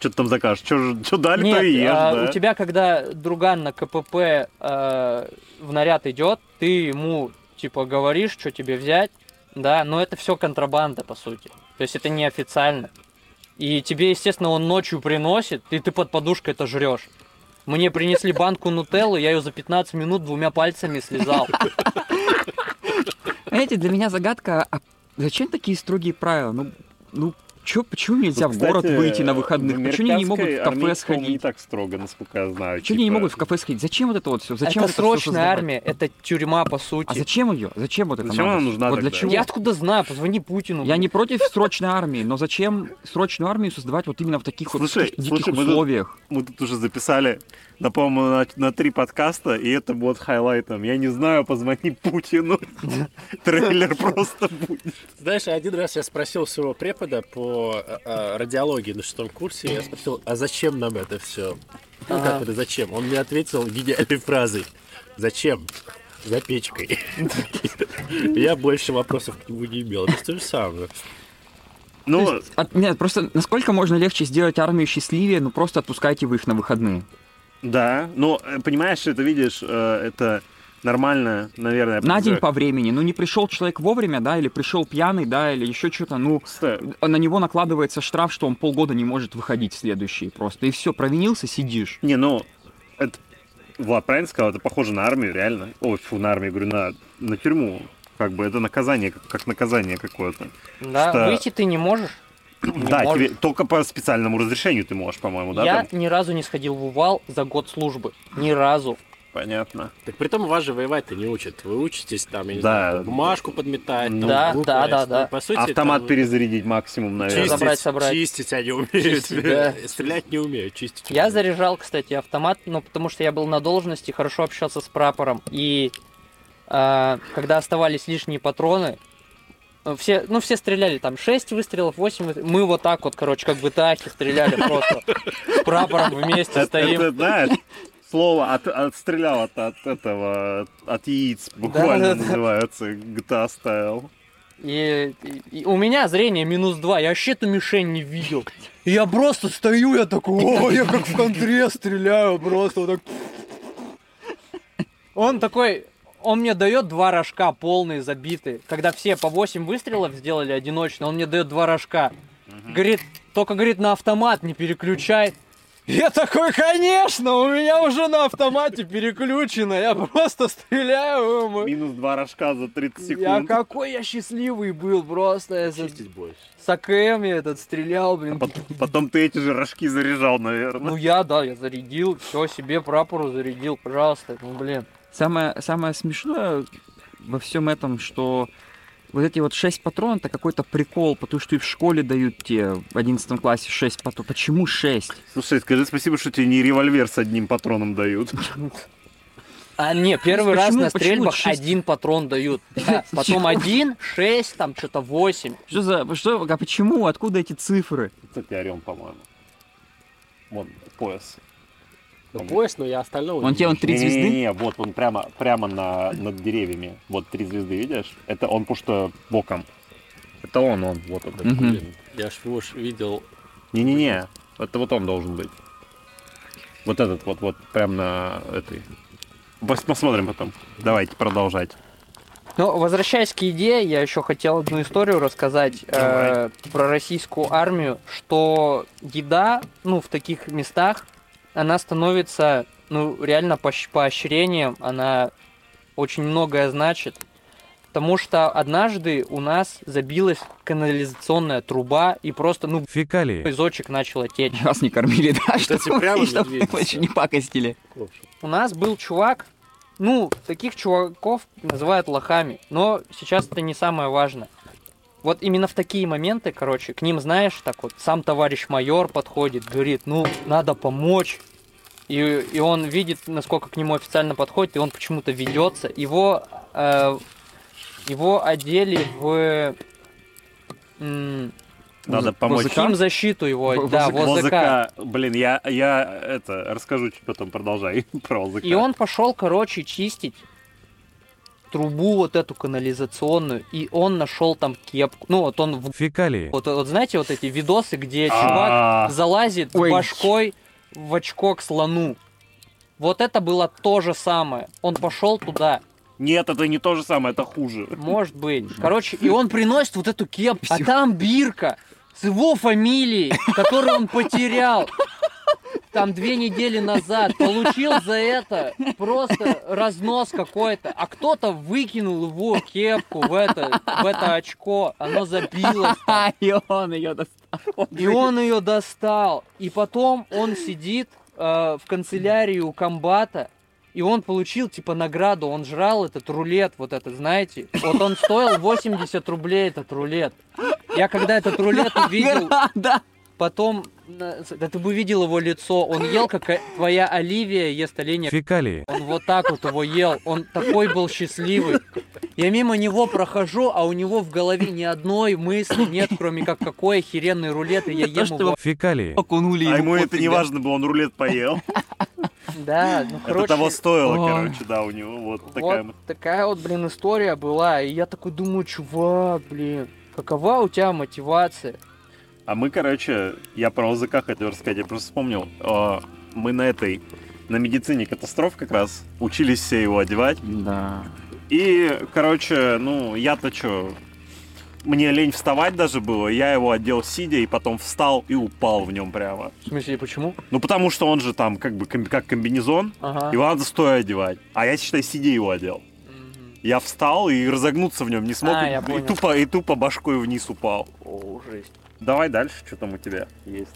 Что ты там закажешь? Что дали, Нет, то и ешь, а, да? у тебя, когда друган на КПП э, в наряд идет, ты ему типа говоришь, что тебе взять, да, но это все контрабанда, по сути. То есть это неофициально. И тебе, естественно, он ночью приносит, и ты под подушкой это жрешь. Мне принесли банку нутеллы, я ее за 15 минут двумя пальцами слезал. Знаете, для меня загадка, а зачем такие строгие правила? Ну, ну чё, почему нельзя Вот, в город кстати, выйти на выходных? Почему они не могут в кафе сходить? не так строго, насколько я знаю. Почему они не типа. могут в кафе сходить? Зачем вот это вот все? Зачем это всё срочная армия, это тюрьма, по сути. А зачем ее? Зачем вот это Зачем надо? она нужна Вот для чего? Я откуда знаю, позвони Путину. Я не против срочной армии, но зачем срочную армию создавать вот именно в таких вот Слушай, таких диких слушай, мы тут- условиях? Мы тут уже записали, на, по-моему, на, на три подкаста, и это будет хайлайтом. Я не знаю, позвони Путину. Трейлер просто будет. Знаешь, один раз я спросил своего препода по э, э, радиологии на шестом курсе, я спросил, а зачем нам это все? Ну, как это зачем? Он мне ответил гениальной фразой. Зачем? За печкой. Я больше вопросов к нему не имел. Это то же самое. Ну, От- нет, просто насколько можно легче сделать армию счастливее, ну просто отпускайте вы их на выходные. Да. Ну, э, понимаешь, это видишь, э, это нормально, наверное. На день по времени. Ну не пришел человек вовремя, да, или пришел пьяный, да, или еще что-то, ну Кстати, на него накладывается штраф, что он полгода не может выходить в следующий просто. И все, провинился, сидишь. Не, ну, это, Влад правильно сказал, это похоже на армию, реально. Ой, фу, на армию, говорю, на, на тюрьму. Как бы это наказание, как, как наказание какое-то. Да, что- выйти ты не можешь. Не да, можешь. тебе только по специальному разрешению ты можешь, по-моему, да? Я там? ни разу не сходил в Увал за год службы. Ни разу. Понятно. Так при том вас же воевать-то не учат. Вы учитесь там, я не Да. знаю, бумажку подметать, там, Да, буквы, да, да, да. По сути, Автомат там перезарядить максимум, наверное. чистить, Забрать, собрать. чистить они умеют. Чистить, да. Стрелять не умеют, чистить Я умеют. заряжал, кстати, автомат, ну, потому что я был на должности, хорошо общался с прапором. И а, когда оставались лишние патроны, все, ну, все стреляли там 6 выстрелов, 8 выстрелов. Мы вот так вот, короче, как бы тахи стреляли просто. С прапором вместе стоим. это, знаешь, слово от, отстрелял от, от этого, от яиц, буквально Да-да-да. называется, GTA Style. И, и- и у меня зрение минус 2, я вообще эту мишень не видел. И я просто стою, я такой, о, я как в контре стреляю, просто вот так. Он такой, он мне дает два рожка полные, забитые. Когда все по 8 выстрелов сделали одиночно, он мне дает два рожка. Говорит, только, говорит, на автомат не переключай. Я такой, конечно, у меня уже на автомате переключено, я просто стреляю. Минус два рожка за 30 секунд. Я какой я счастливый был, просто я за- Чистить будешь. с АКМ я этот стрелял, блин. Потом, потом ты эти же рожки заряжал, Ну наверное. я, да, я зарядил, все себе прапору зарядил, пожалуйста, ну блин. Самое, самое смешное во всем этом, что вот эти вот 6 патронов, это какой-то прикол, потому что и в школе дают тебе в 11 классе 6 патронов. Почему 6? Слушай, скажи спасибо, что тебе не револьвер с одним патроном дают. А не, первый раз Почему- на стрельбах один патрон дают. Да, потом один, шесть, там что-то восемь. Что за... Что, а почему? Откуда эти цифры? Кстати, орем, по-моему. Вон, пояс. Ну, пояс, но я остального Он не тебе он три звезды? Не-не-не, вот он прямо, прямо на, над деревьями. Вот три звезды, видишь? Это он, что боком. Это он, он, вот этот. Мгм. Блин, я ж его ж видел. Не-не-не, это вот он должен быть. Вот этот вот, вот, прям на этой. Пос- Посмотрим потом. Давайте продолжать. Ну, возвращаясь к идее, я еще хотел одну историю рассказать э, про российскую армию, что еда, ну, в таких местах, она становится, ну, реально поощ- поощрением, она очень многое значит. Потому что однажды у нас забилась канализационная труба, и просто, ну, Фекалии. изочек начало течь. Вас не кормили, да? Кстати, прямо чтобы медведица. больше не пакостили. У нас был чувак, ну, таких чуваков называют лохами, но сейчас это не самое важное. Вот именно в такие моменты, короче, к ним, знаешь, так вот, сам товарищ майор подходит, говорит, ну, надо помочь. И, и он видит, насколько к нему официально подходит, и он почему-то ведется. Его, э, его одели в... м, Надо помочь. Хим защиту его, В- да. Возыка. Блин, я, я это расскажу чуть потом, продолжай про возыка. И он пошел, короче, чистить трубу вот эту канализационную, и он нашел там кепку. Ну, вот он, в- Фекалии. вот, вот знаете, вот эти видосы, где чувак А, залазит Ой. башкой в очко к слону. Вот это было то же самое. Он пошел туда, Нет, это не то же самое, это хуже. может быть. Короче, и он приносит вот эту кепку, а там бирка с его фамилией, которую он потерял. Там две недели назад получил за это просто разнос какой-то, а кто-то выкинул его кепку в это, в это очко, оно забилось, А, и он ее достал. и он ее достал. И потом он сидит э, в канцелярии у комбата, и он получил типа награду, он жрал этот рулет, вот этот, знаете. Вот он стоил 80 рублей, этот рулет. Я когда этот рулет увидел, Да. Потом, да ты бы видел его лицо, он ел, как твоя Оливия ест оленя. Фекалии. Он вот так вот его ел, он такой был счастливый. Я мимо него прохожу, а у него в голове ни одной мысли нет, кроме как какой охеренный рулет, и я ем что его. Фекалии. Окунули А ему это не важно было, он рулет поел. Да, ну Это короче, того стоило, Ой. короче, да, у него вот такая. вот такая вот, блин, история была. И я такой думаю, чувак, блин, какова у тебя мотивация? А мы, короче, я про ОЗК хотел рассказать, я просто вспомнил. Мы на этой, на медицине катастроф как раз учились все его одевать. Да. И, короче, ну, я-то что, мне лень вставать даже было, я его одел сидя, и потом встал и упал в нем прямо. В смысле, почему? Ну, потому что он же там как бы ком- как комбинезон, Ага. его надо стоя одевать. А я, считай, сидя его одел. Я встал и разогнуться в нем не смог, А, и- и, тупо, и тупо башкой вниз упал. О, жесть. Давай дальше, что там у тебя есть.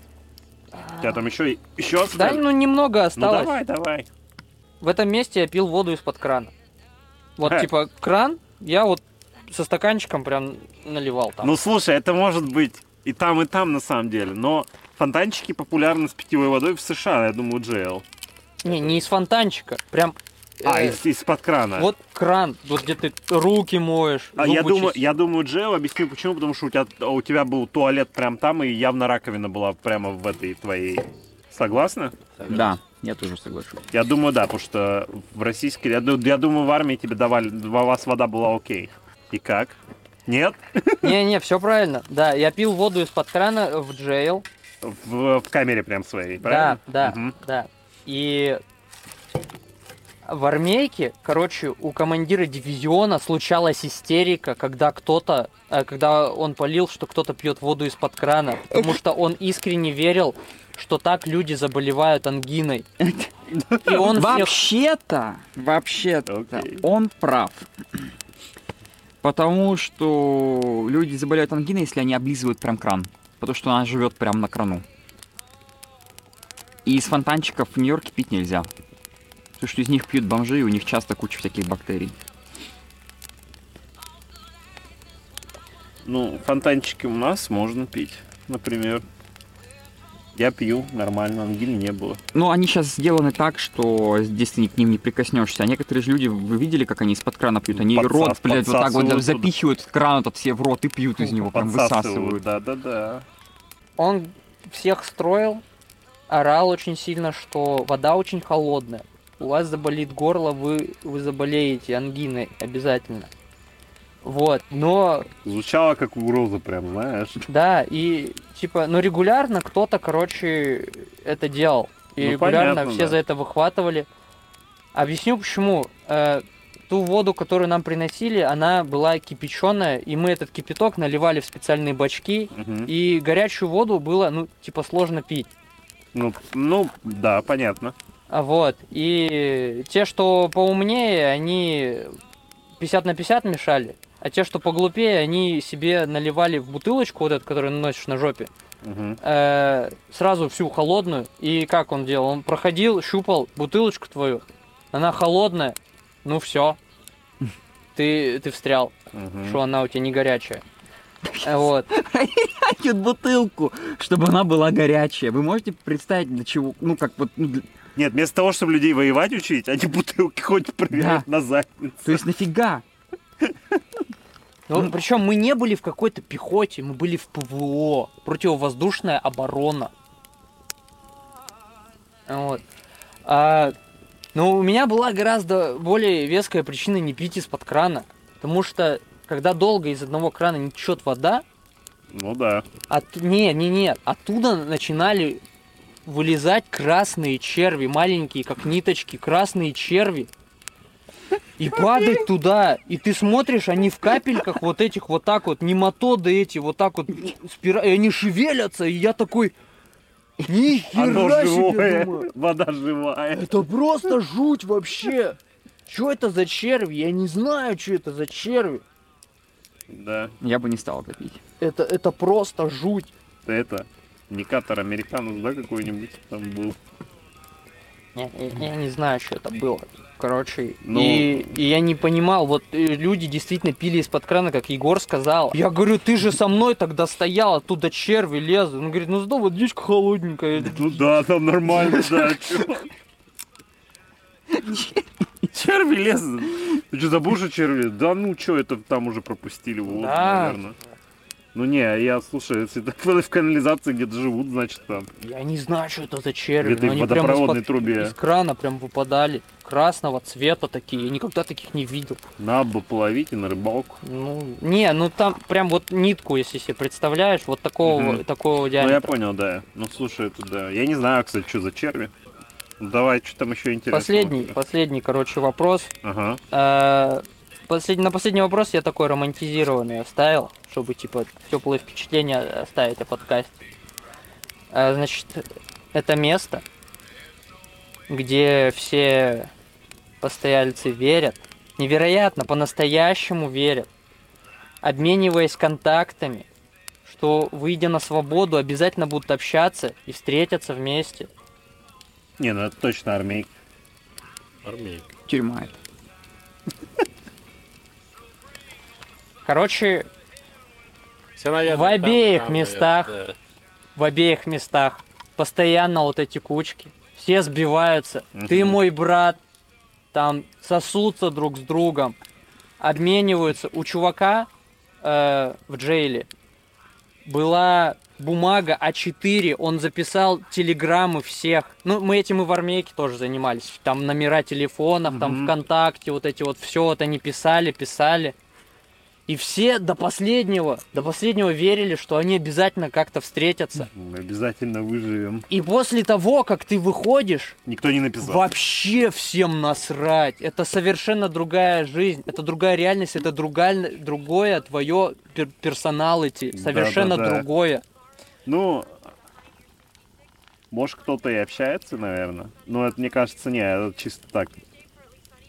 У тебя там еще, еще Да, ну немного Ну осталось. давай, давай. В этом месте я пил воду из-под крана. Вот, Э. типа, кран, я вот со стаканчиком прям наливал там. Ну слушай, это может быть и там, и там на самом деле, но фонтанчики популярны с питьевой водой в США, я думаю, Джейл. Не, не из фонтанчика, прям... А, э, из- из-под крана. Вот кран, вот где ты руки моешь, А я думаю, я думаю, Джейл, объясню почему, потому что у тебя, у тебя был туалет прям там, и явно раковина была прямо в этой твоей. Согласна? Да, я тоже соглашусь. Я думаю, да, потому что в российской... Я, я думаю, в армии тебе давали... У вас вода была окей. И как? Нет? Не-не, все правильно. Да, я пил воду из-под крана в джейл. В, в камере прям своей, Да, правильно? да, Мгм. да. И в армейке, короче, у командира дивизиона случалась истерика, когда кто-то, э, когда он полил, что кто-то пьет воду из-под крана, потому что он искренне верил, что так люди заболевают ангиной. И он всех... Вообще-то, вообще-то, Окей. он прав. Потому что люди заболевают ангиной, если они облизывают прям кран. Потому что она живет прям на крану. И из фонтанчиков в Нью-Йорке пить нельзя. Потому что из них пьют бомжи, и у них часто куча всяких бактерий. Ну, фонтанчики у нас можно пить, например. Я пью, нормально, ангины не было. Ну, они сейчас сделаны так, что здесь ты к ним не прикоснешься. А некоторые же люди, вы видели, как они из-под крана пьют? Они Подсас- рот, блядь, вот так вот подсасывают запихивают в кран этот все в рот и пьют из него, прям высасывают. Да-да-да. Он всех строил, орал очень сильно, что вода очень холодная. У вас заболит горло, вы, вы заболеете ангиной обязательно. Вот, но Звучало как угроза прям, знаешь. Да, и типа, ну регулярно кто-то, короче, это делал. И Ну, регулярно понятно, все да. за это выхватывали. Объясню почему. Э, ту воду, которую нам приносили, она была кипяченая, и мы этот кипяток наливали в специальные бачки, Мгм. и горячую воду было, ну, типа, сложно пить. Ну, ну, да, понятно. Вот. И те, что поумнее, они 50 на 50 мешали. А те, что поглупее, они себе наливали в бутылочку, вот эту, которую носишь на жопе, э, сразу всю холодную. И как он делал? Он проходил, щупал бутылочку твою. Она холодная. Ну все. Ты, ты встрял, Мгм. что она у тебя не горячая. Вот. Тянет бутылку, чтобы она была горячая. Вы можете представить, для чего, ну, как вот, ну, Нет, вместо того, чтобы людей воевать учить, они бутылки хоть проверяют на задницу. то есть нафига? Ну, причем мы не были в какой-то пехоте, мы были в ПВО. Противовоздушная оборона. Вот. А, ну, у меня была гораздо более веская причина не пить из-под крана. Потому что, когда долго из одного крана не течет вода, Ну да. от... не, не, не, оттуда начинали вылезать красные черви, маленькие, как ниточки, красные черви. И падать туда, и ты смотришь, они в капельках вот этих вот так вот, нематоды эти, вот так вот, спира... и они шевелятся, и я такой, Оно нихера себе, живое, думаю. вода живая. Это просто жуть вообще. Что это за черви? Я не знаю, что это за черви. Да, Я бы не стал это пить. Это, это просто жуть. это Никатор Американус, да, какой-нибудь там был. Я, я- я не знаю, что это было. Короче, Ну- и, и я не понимал, вот э, люди действительно пили из-под крана, как Егор сказал. Я говорю, ты же со мной тогда стоял, оттуда черви лезут. Он говорит, ну сдал, водичка холодненькая. Ну да, там нормально, да. Черви лезут. Ты что, забыл, что черви? Да ну чё, это там уже пропустили Да. наверное. Ну не, я, слушай, если так в канализации где-то живут, значит там. Я не знаю, что это за черви. Где-то в водопроводной трубе. Из крана прям выпадали. Красного цвета такие. Я никогда таких не видел. Надо бы половить и на рыбалку. Ну, не, ну там прям вот нитку, если себе представляешь, вот такого, Мгм. такого Ну я диаметра. понял, да. Ну слушай, это да. Я не знаю, кстати, что за черви. Давай, что там еще интересного? Последний, последний, короче, вопрос. Ага. Э, послед- На последний вопрос я такой романтизированный оставил, чтобы, типа, теплые впечатления оставить о подкасте. Э, Значит, это место, где все постояльцы верят, невероятно, по-настоящему верят, обмениваясь контактами, что, выйдя на свободу, обязательно будут общаться и встретятся вместе. Не, ну это точно армейка. Армейка. Тюрьма это. Короче, Все, наверное, В обеих там, местах. да. в обеих местах постоянно вот эти кучки. Все сбиваются. Ты Мгм. мой брат. Там сосутся друг с другом. Обмениваются. У чувака э, в джейле была бумага А4. Он записал телеграммы всех. Ну, мы этим и в армейке тоже занимались. Там номера телефонов, там Мгм. ВКонтакте, вот эти вот все вот они писали, писали. И все до последнего, до последнего верили, что они обязательно как-то встретятся. Мы обязательно выживем. И после того, как ты выходишь, Никто не написал. вообще всем насрать. Это совершенно другая жизнь, это другая реальность, это другая, другое твое пер- персоналити, совершенно Да-да-да. другое. Ну, может кто-то и общается, наверное. Но это, мне кажется, не, это чисто так.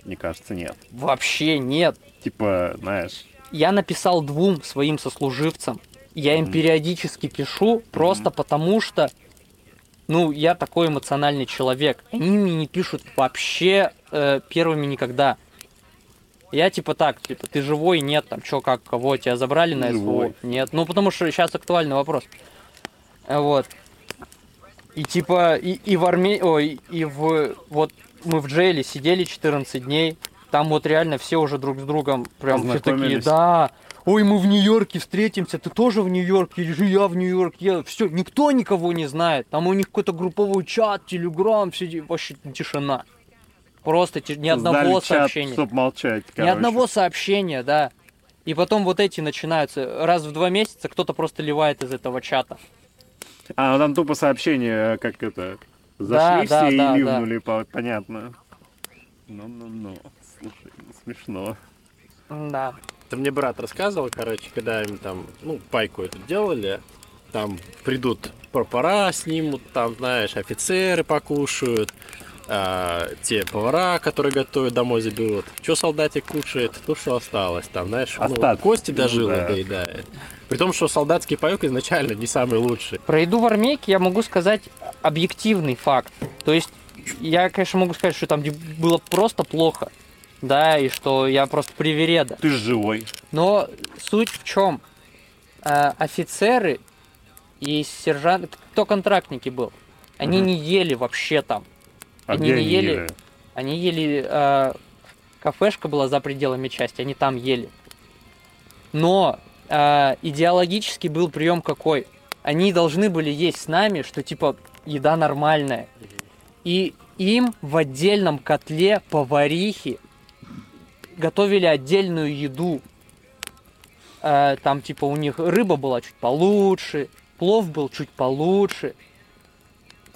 Мне кажется, нет. Вообще нет. Типа, знаешь, Я написал двум своим сослуживцам. Я им периодически пишу, просто потому что, ну, я такой эмоциональный человек. Они мне не пишут вообще э, первыми никогда. Я типа так, типа, ты живой, нет, там, чё, как, кого, тебя забрали на СВО? Живой. Нет, ну потому что сейчас актуальный вопрос. Э, Вот. И типа, и, и в армии, ой, и в, вот мы в джейле сидели 14 дней, там вот реально все уже друг с другом прям все такие, да, ой, мы в Нью-Йорке встретимся, ты тоже в Нью-Йорке, или же я в Нью-Йорке, все, никто никого не знает, там у них какой-то групповой чат, телеграм, все, вообще тишина. Просто ти- ни одного Сдали чат, сообщения. чтоб молчать, Ни короче. одного сообщения, да. И потом вот эти начинаются. Раз в два месяца кто-то просто ливает из этого чата. А, ну там тупо сообщение, как это, Да, зашли да, все да, и да. ливнули, по- понятно. Ну-ну-ну, смешно. Да. Это мне брат рассказывал, короче, когда им там, ну, пайку эту делали, там придут пропора снимут, там, знаешь, офицеры покушают, а, те повара, которые готовят, домой заберут. Что солдатик кушает? То, что осталось. Там, знаешь, ну, Остатки. кости Ну дожило, да. доедает. При том, что солдатский паёк изначально не самый лучший. Про еду в армейке я могу сказать объективный факт. То есть я, конечно, могу сказать, что там было просто плохо. Да, и что я просто привереда. Ты живой. Но суть в чем? офицеры и сержанты, кто контрактники был, они Мгм. не ели вообще там. А Они не ели? ели? Они ели... э, кафешка была за пределами части, они там ели. Но э, идеологически был прием какой? Они должны были есть с нами, что типа еда нормальная. И им в отдельном котле поварихи готовили отдельную еду. Э, там типа у них рыба была чуть получше, плов был чуть получше.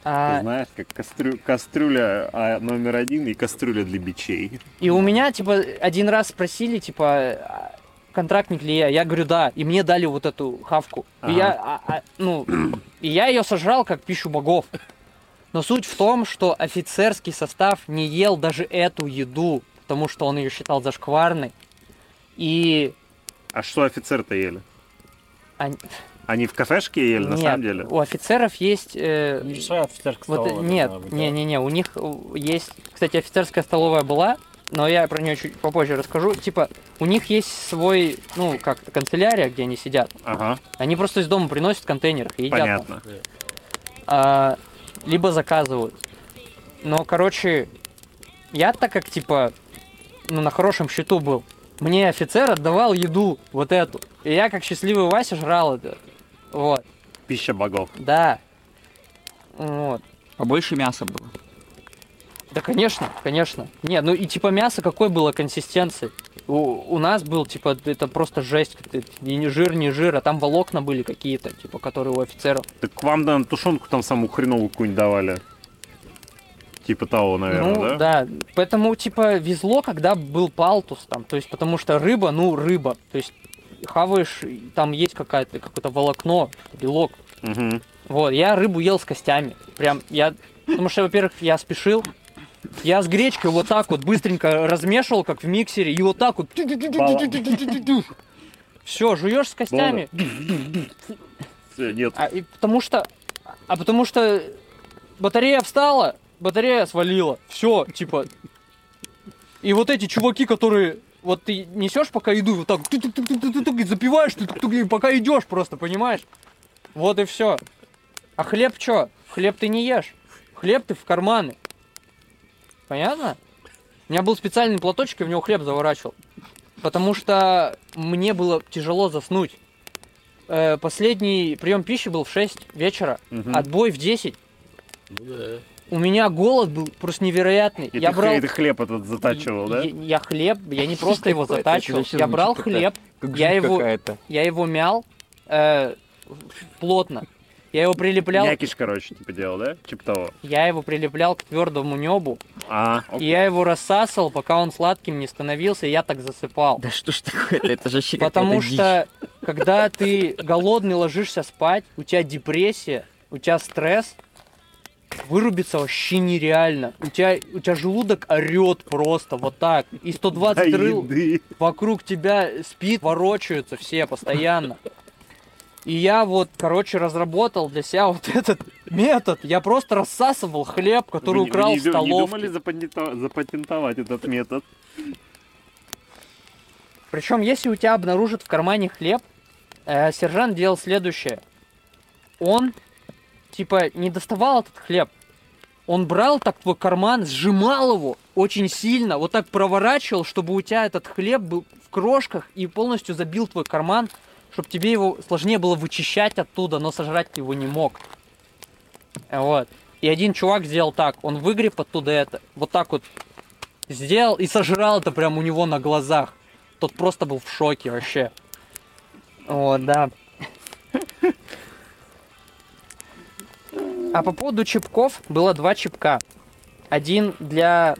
А, Ты знаешь, как кастрю- кастрюля а, номер один и кастрюля для бичей. И у меня, типа, один раз спросили, типа, а, контрактник ли я? Я говорю, да. И мне дали вот эту хавку. И Ага. я, а, а, ну, и я ее сожрал как пищу богов. Но суть в том, что офицерский состав не ел даже эту еду, потому что он ее считал зашкварной. И А что офицеры-то ели? они- Они в кафешке ели, на нет, самом деле? у офицеров есть... э, Не своя офицерская Вот, столовая нет, быть, не, не, не, у них э, есть, кстати, офицерская столовая была, но я про нее чуть попозже расскажу. Типа, у них есть свой, ну, как канцелярия, где они сидят. Ага, Они просто из дома приносят в контейнерах и едят. там. понятно. А, либо заказывают. Но, короче, я так как, типа, ну, на хорошем счету был, мне офицер отдавал еду, вот эту. И я, как счастливый Вася, жрал это. Вот, Пища богов. да. Вот. Побольше мяса было. Да, конечно, конечно. Не, ну и типа мясо какой было консистенции? У, у нас был, типа, это просто жесть. И не жир, не жир, а там волокна были какие-то, типа, которые у офицеров. Так вам, наверное, тушенку там самую хреновую какую-нибудь давали. Типа того, наверное, ну, да? Поэтому, типа, везло, когда был палтус там. То есть, потому что рыба, ну, рыба. То есть, хаваешь, там есть какая-то, какое-то волокно, белок. Мгм. Вот, я рыбу ел с костями. Прям, я... Потому что, во-первых, я спешил. Я с гречкой вот так вот быстренько размешивал, как в миксере, и вот так вот... Все, жуешь с костями. Нет, А, и потому что... А потому что батарея встала, батарея свалила. Все, типа... И вот эти чуваки, которые... Вот ты несешь пока еду, вот так и запиваешь, и пока идешь просто, понимаешь? Вот и все. А хлеб что? Хлеб ты не ешь. Хлеб ты в карманы. Понятно? У меня был специальный платочек, и в него хлеб заворачивал. Потому что мне было тяжело заснуть. Э, последний прием пищи был в 6 вечера, Мгм. отбой в 10. Ну да. У меня голод был просто невероятный. и я ты, брал... хлеб- ты хлеб этот затачивал, да? Я, я хлеб, я не просто его затачивал, я брал хлеб, Я его- я его мял э, плотно, я его прилеплял, Мякиш, короче, типа делал, да? Типа того. я его прилеплял к твердому небу, А, и я его рассасывал, пока он сладким не становился, и я так засыпал. Да что ж такое-то, это же вообще Потому дичь. что, когда ты голодный ложишься спать, у тебя депрессия, у тебя стресс, вырубиться вообще нереально. У тебя, у тебя желудок орет просто вот так. И 120 дай рыл еды. вокруг тебя спит, ворочаются все постоянно. И я вот, короче, разработал для себя вот этот метод. Я просто рассасывал хлеб, который Вы не- вы украл не, в ду- не столовке. думали запатентовать этот метод? Причем, если у тебя обнаружат в кармане хлеб, э, сержант делал следующее. Он, типа, не доставал этот хлеб. Он брал так твой карман, сжимал его очень сильно, вот так проворачивал, чтобы у тебя этот хлеб был в крошках и полностью забил твой карман, чтобы тебе его сложнее было вычищать оттуда, но сожрать ты его не мог. Вот. И один чувак сделал так, он выгреб оттуда это, вот так вот сделал и сожрал это прямо у него на глазах. Тот просто был в шоке вообще. Вот, да. А по поводу чипков было два чипка. Один для,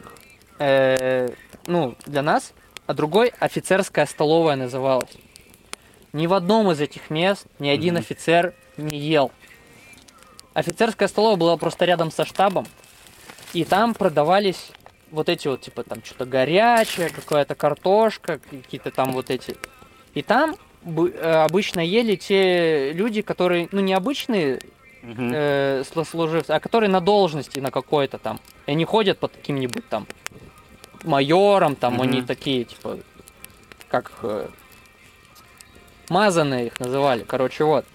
э, ну, для нас, а другой офицерская столовая называлась. Ни в одном из этих мест ни один Мгм. офицер не ел. Офицерская столовая была просто рядом со штабом, и там продавались вот эти вот, типа, там что-то горячее, какая-то картошка, какие-то там вот эти. И там э, обычно ели те люди, которые, ну, не обычные Мгм. э, служивцы, а которые на должности на какой-то там. И они ходят под каким-нибудь там майором, там они такие, типа, как э, мазанные их называли, короче, вот.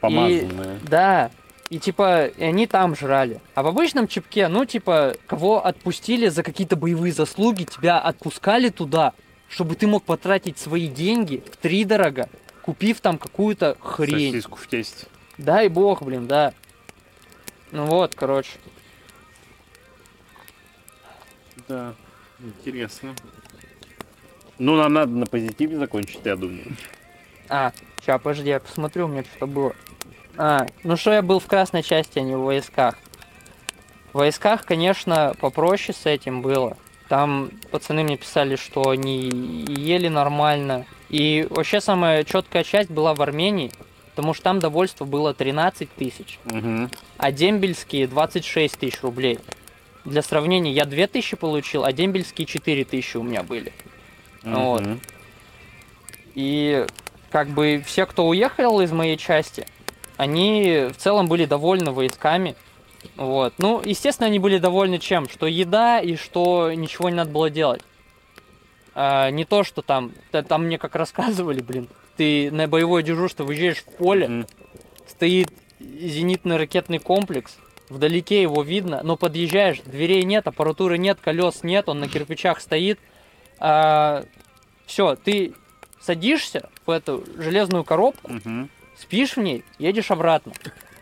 Помазанные. Да, и типа, и они там жрали. А в обычном чипке, ну, типа, кого отпустили за какие-то боевые заслуги, тебя отпускали туда, чтобы ты мог потратить свои деньги в три дорого, купив там какую-то хрень. Сосиску в тесте. Дай бог, блин, да. Ну вот, короче. Да, интересно. Ну, нам надо на позитиве закончить, я думаю. А, сейчас, подожди, я посмотрю, у меня что-то было. А, ну что я был в красной части, а не в войсках. В войсках, конечно, попроще с этим было. Там пацаны мне писали, что они ели нормально. И вообще самая четкая часть была в Армении, потому что там довольство было 13 тысяч, Мгм. а дембельские 26 тысяч рублей. Для сравнения, я 2 тысячи получил, а дембельские 4 тысячи у меня были. Вот. Мгм. И как бы все, кто уехал из моей части, они в целом были довольны войсками. Вот. Ну, естественно, они были довольны чем? Что еда и что ничего не надо было делать. А, не то, что там, там мне как рассказывали, блин, ты на боевое дежурство выезжаешь в поле, Мгм. стоит зенитно-ракетный комплекс, вдалеке его видно, но подъезжаешь, дверей нет, аппаратуры нет, колес нет, он на кирпичах стоит. все, ты садишься в эту железную коробку, Мгм. спишь в ней, едешь обратно.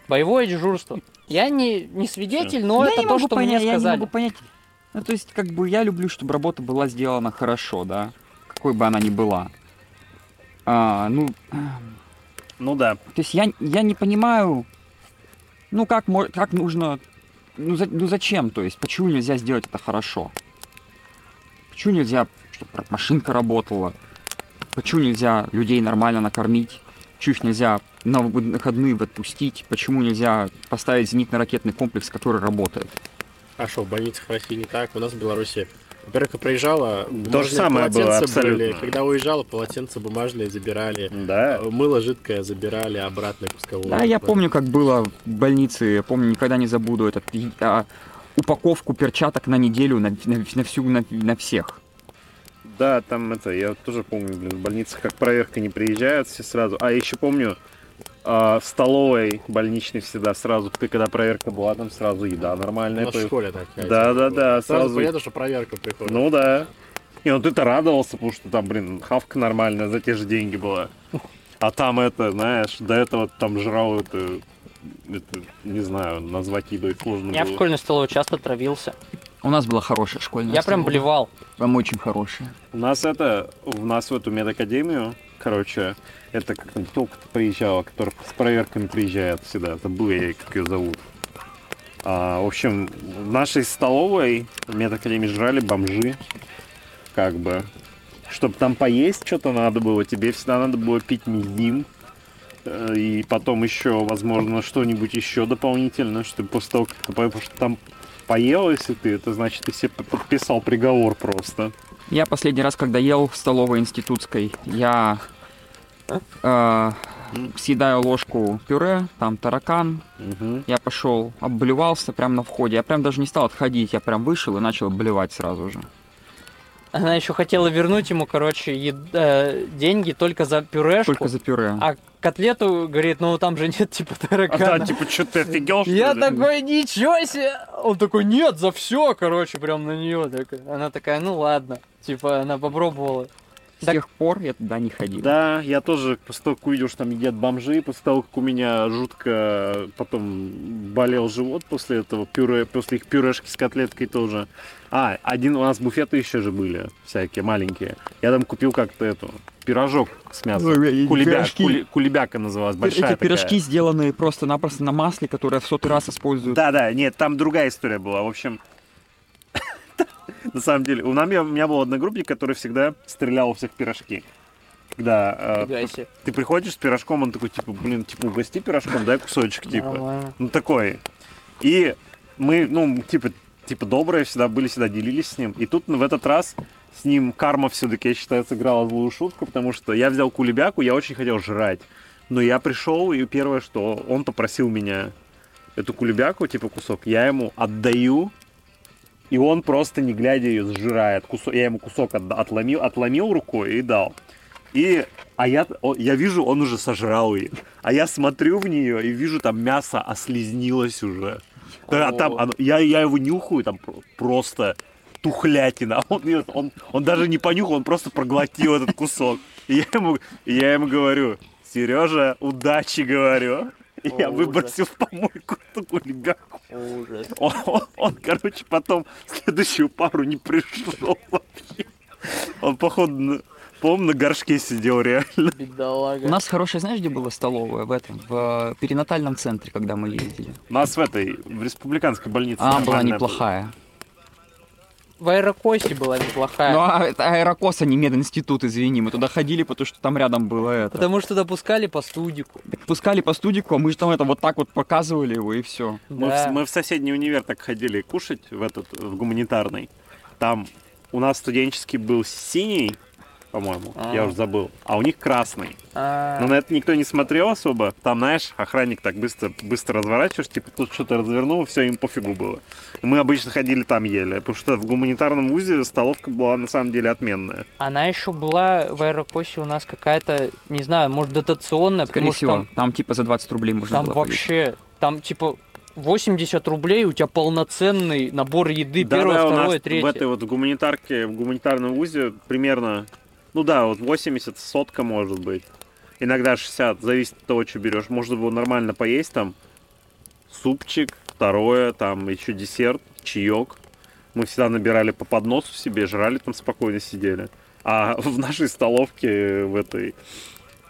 Боевое дежурство. Я не, не свидетель, но я это не то, что понять, мне я не сказали. могу понять. Ну, то есть, как бы я люблю, чтобы работа была сделана хорошо, да, какой бы она ни была. А, ну, Ну да. то есть я, я не понимаю, ну как, как нужно, ну, за- ну зачем, то есть почему нельзя сделать это хорошо? Почему нельзя, чтобы машинка работала? Почему нельзя людей нормально накормить? Почему их нельзя на выходные отпустить? Почему нельзя поставить зенитно-ракетный комплекс, который работает? А что, в больницах в России не так? У нас в Беларуси. Во-первых, я приезжала, То же самое было, полотенца были. абсолютно. Когда уезжала, полотенца бумажные забирали. Да. Мыло жидкое забирали обратно к пусковому. Да, я помню, как было в больнице, я помню, никогда не забуду этот а, упаковку перчаток на неделю на, на- на всю на, на всех. Да, там это, я тоже помню, блин, в больницах как проверка не приезжают все сразу. А еще помню, а, в столовой больничной всегда сразу, ты когда проверка была, там сразу еда нормальная. нас в школе такая. Да, да, да, Сразу сразу. понятно, что проверка приходит. Ну да. И вот ты-то радовался, потому что там, блин, хавка нормальная за те же деньги была. А там это, знаешь, до этого там жрал это, это не знаю, назвать едой сложно Я в было. школьной столовой часто травился. У нас была хорошая школьная Я прям столовая. блевал. Прям очень хорошая. У нас это, у нас в эту медакадемию, короче, это как там тёлка приезжала, которая с проверками приезжает всегда, забыл я, как ее зовут. А, в общем, в нашей столовой медакадемии жрали бомжи, как бы. Чтобы там поесть что-то надо было, тебе всегда надо было пить мизим. э, И потом еще, возможно, что-нибудь еще дополнительно, что после того, как ты по- потому там поел, если ты, это значит, ты себе подписал приговор просто. Я последний раз, когда ел в столовой институтской, я э, съедаю ложку пюре, там таракан, Мгм. я пошел, обблевался прямо на входе. Я прям даже не стал отходить, я прям вышел и начал обблевать сразу же. Она еще хотела вернуть ему, короче, ед- э, деньги только за пюрешку. Только за пюре. А котлету, говорит, ну там же нет типа А таракана. да, типа, что ты офигел, что Я ли? такой, ничего себе! Он такой, нет, за все, короче, прям на нее. Она такая, ну ладно. Типа, она попробовала. С тех пор я туда не ходил. Да, я тоже после того, как увидел, что там едят бомжи, после того, как у меня жутко потом болел живот после этого, пюре, после их пюрешки с котлеткой тоже. А, один у нас буфеты еще же были, всякие маленькие. Я там купил как-то эту, пирожок с мясом. Пирожки. кули- кулебяка называлась, большая Эти пирожки такая. сделаны просто-напросто на масле, которое в сотый раз используют. Да, да, нет, там другая история была. В общем, на самом деле, у меня, у меня был одногруппник, который всегда стрелял у всех пирожки. Когда э, себе. ты приходишь с пирожком, он такой, типа, блин, типа, угости пирожком, дай кусочек, типа. Ну, такой. И мы, ну, типа, типа, добрые всегда были, всегда делились с ним. И тут в этот раз с ним карма все-таки, я считаю, сыграла злую шутку, потому что я взял кулебяку, я очень хотел жрать. Но я пришел, и первое, что он попросил меня эту кулебяку, типа кусок, я ему отдаю, и он просто, не глядя, ее сжирает. Кусок, я ему кусок отда- отломил, отломил рукой и дал. И, а я, я вижу, он уже сожрал ее. А я смотрю в нее и вижу, там мясо ослизнилось уже. Да, там, оно- я, я его нюхаю, там про- просто тухлятина. А Он, он, он даже не понюхал, он просто проглотил этот кусок. И я ему, я ему говорю, Сережа, удачи, говорю. И я выбросил в помойку эту кулебяку. Ужас. Он, он- он, короче, потом следующую пару не пришел вообще. Он, походу, по-моему, на горшке сидел реально. Бедолага. У нас хорошая, знаешь, где была столовая? В этом, в э, перинатальном центре, когда мы ездили. У нас в этой, в республиканской больнице. А, была неплохая. В аэрокосе была неплохая. Ну, а это аэрокос, а не мединститут, извини. Мы туда ходили, потому что там рядом было это. Потому что допускали по студику. Пускали по студику, а мы же там это вот так вот показывали его, и все. Мы, Да. в, мы в соседний универ так ходили кушать, в этот, в гуманитарный. Там у нас студенческий был синий, по-моему, я А. уже забыл, а у них красный. А, Но на это никто не смотрел особо. Там, знаешь, охранник так быстро, быстро разворачиваешь, типа тут что-то развернул, все, им пофигу было. Мы обычно ходили там ели, потому что в гуманитарном вузе столовка была на самом деле отменная. Она еще была в аэрокосе у нас какая-то, не знаю, может дотационная, Скорее всего, там, там типа за 20 рублей можно там было вообще, там типа 80 рублей, у тебя полноценный набор еды, Да, первое, да, у второе, нас третье. в этой вот гуманитарке, в гуманитарном вузе примерно, ну да, вот 80, сотка может быть. Иногда 60, зависит от того, что берешь. Можно было нормально поесть там. Супчик, второе, там еще десерт, чаек. Мы всегда набирали по подносу себе, жрали там спокойно сидели. А в нашей столовке в этой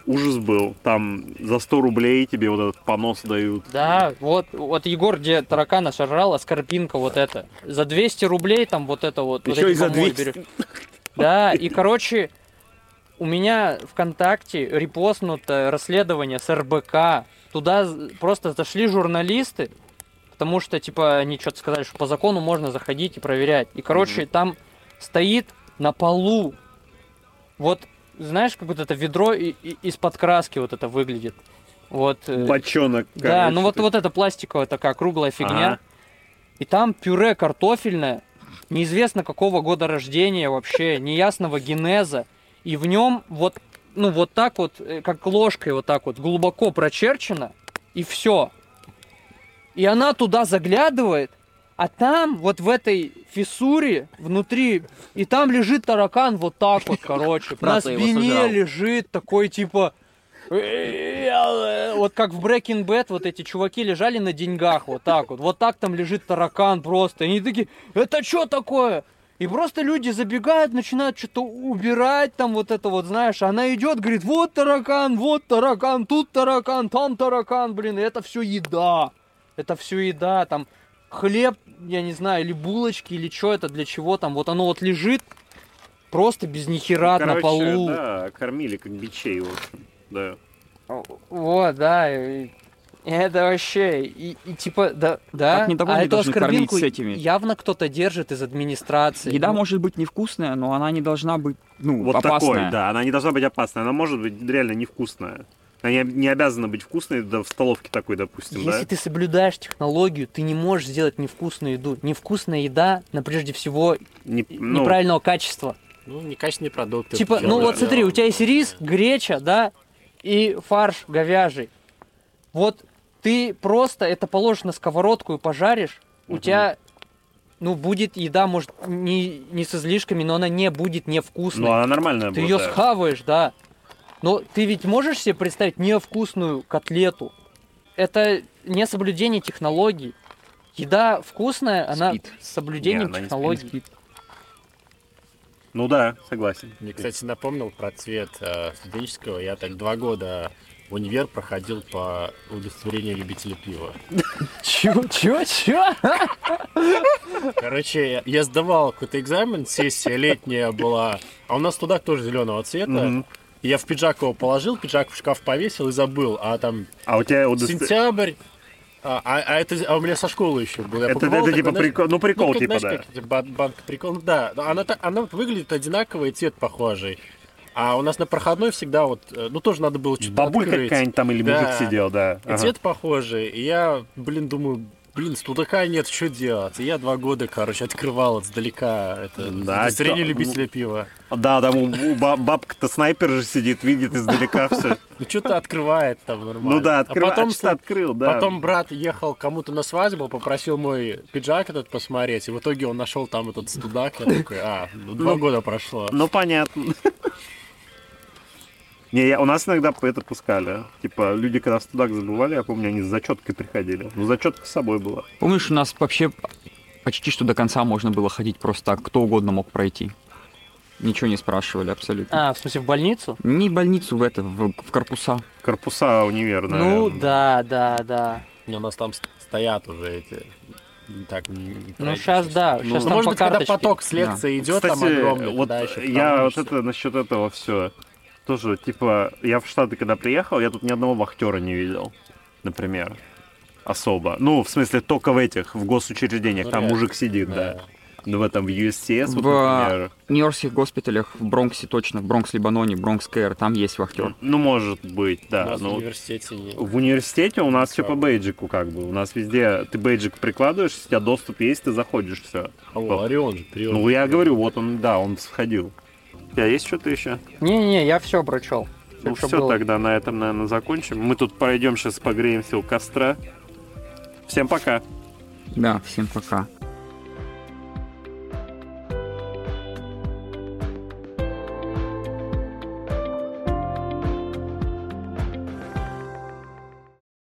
ужас был. Там за 100 рублей тебе вот этот понос дают. Да, вот, вот Егор, где таракана сожрал, а скорпинка вот это. За 200 рублей там вот это вот. вот Еще эти и за помои 200. берешь. Да, и, короче, у меня ВКонтакте репостнуто расследование с РБК. Туда просто зашли журналисты, потому что, типа, они что-то сказали, что по закону можно заходить и проверять. И, короче, там стоит на полу, вот, знаешь, как вот это ведро и- и- из-под краски вот это выглядит. Вот. э, Бочонок. да, короче, ну вот, вот эта пластиковая такая круглая фигня. Ага. И там пюре картофельное, неизвестно какого года рождения вообще, неясного генеза. И в нем вот, ну вот так вот, э, как ложкой вот так вот глубоко прочерчено, и все. И она туда заглядывает, а там вот в этой фиссуре внутри, и там лежит таракан вот так вот, короче, на спине лежит такой типа... Вот как в Breaking Bad вот эти чуваки лежали на деньгах, вот так вот. Вот так там лежит таракан просто. И они такие, это что такое? И просто люди забегают, начинают что-то убирать там вот это вот, знаешь. Она идет, говорит, вот таракан, вот таракан, тут таракан, там таракан, блин. И это все еда. Это все еда, там хлеб, я не знаю, или булочки, или что это, для чего там. Вот оно вот лежит просто без нихера на Короче, полу. Да, кормили как бичей, в общем. Да. Вот, да. И это вообще, и, и типа, да, да. Так недовольных а эту оскорбинку с этими. явно кто-то держит из администрации. Еда Ну, может быть невкусная, но она не должна быть, ну, Вот опасная. такой, да. Она не должна быть опасной, она может быть реально невкусная. Она не, не обязана быть вкусной, да, в столовке такой, допустим, Если да? ты соблюдаешь технологию, ты не можешь сделать невкусную еду. Невкусная еда, на прежде всего, Не- ну, неправильного качества. Ну, некачественные продукты. Типа, ну вот смотри, у тебя есть рис, греча, да, и фарш говяжий. Вот ты просто это положишь на сковородку и пожаришь, у тебя, ну, будет еда, может, не, не с излишками, но она не будет невкусной. Ну, она нормальная ты будет, ее да. схаваешь, да. Но ты ведь можешь себе представить невкусную котлету? Это не соблюдение технологий. Еда вкусная, она Спит. с соблюдением Не, она не технологий. Ну да, согласен. Мне, кстати, напомнил про цвет э, студенческого. Я так два года универ проходил по удостоверению любителя пива. Чё, чё, чё? Короче, я- я сдавал какой-то экзамен, сессия летняя была, а у нас туда тоже зеленого цвета. Мгм. И Я в пиджак его положил, пиджак в шкаф повесил и забыл. А там А у тебя удосто- сентябрь, а, а- а это а у меня со школы еще было. Я Это, покупал это такой, типа знаешь, прикол, ну прикол ну, как, типа, знаешь, да. как, типа, бан- банка прикол. Ну, Да, но она, так- она вот выглядит одинаковый, цвет похожий. А у нас на проходной всегда вот, э, ну тоже надо было что-то Бабулька какая-нибудь там или Да. мужик сидел, да. И Ага. цвет похожий. И я, блин, думаю, блин, студака нет, что делать? И я два года, короче, открывал издалека это Да, чё- любителя пива. Да, там у, у ба- бабка-то снайпер же сидит, видит издалека все. Ну, что-то открывает там нормально. Ну да, открыл, а потом, а что-то открыл, да. потом брат ехал кому-то на свадьбу, попросил мой пиджак этот посмотреть, и в итоге он нашел там этот студак. Я такой, а, ну, два Ну, года прошло. Ну, понятно. Не, я, у нас иногда это пускали. Типа, люди, когда в студак забывали, я помню, они с зачеткой приходили. Ну, зачетка с собой была. Помнишь, у нас вообще почти что до конца можно было ходить просто так, кто угодно мог пройти. Ничего не спрашивали абсолютно. А, в смысле, в больницу? Не в больницу, в это, в, в корпуса. Корпуса универ, Ну наверное. да, да, да. У нас там стоят уже эти... не Так, не, не Ну сейчас да, Ну, сейчас ну, там может по быть, когда карточке. поток с лекции идет, там Кстати, огромный, вот ещё я вот это насчет этого все тоже, типа, я в Штаты, когда приехал, я тут ни одного вахтера не видел, например, особо. Ну, в смысле, только в этих, в госучреждениях, там мужик сидит, да. Ну, в этом, в USCS, вот, В- например. В нью-йоркских госпиталях, в Бронксе точно, в Бронкс-Либаноне, Бронкс-Кэр, там есть вахтер. Ну, может быть, У да. нас в ну, университете не- В университете у нас все по бейджику как бы. У нас везде ты бейджик прикладываешь, у тебя доступ есть, ты заходишь, все. О, Орион же, Орион. Ну, я говорю, вот он, да, он сходил. У тебя есть что-то еще? Не-не, я все прочел. Ну что все, было. тогда на этом, наверное, закончим. Мы тут пройдем сейчас погреемся у костра. Всем пока. Да, всем пока.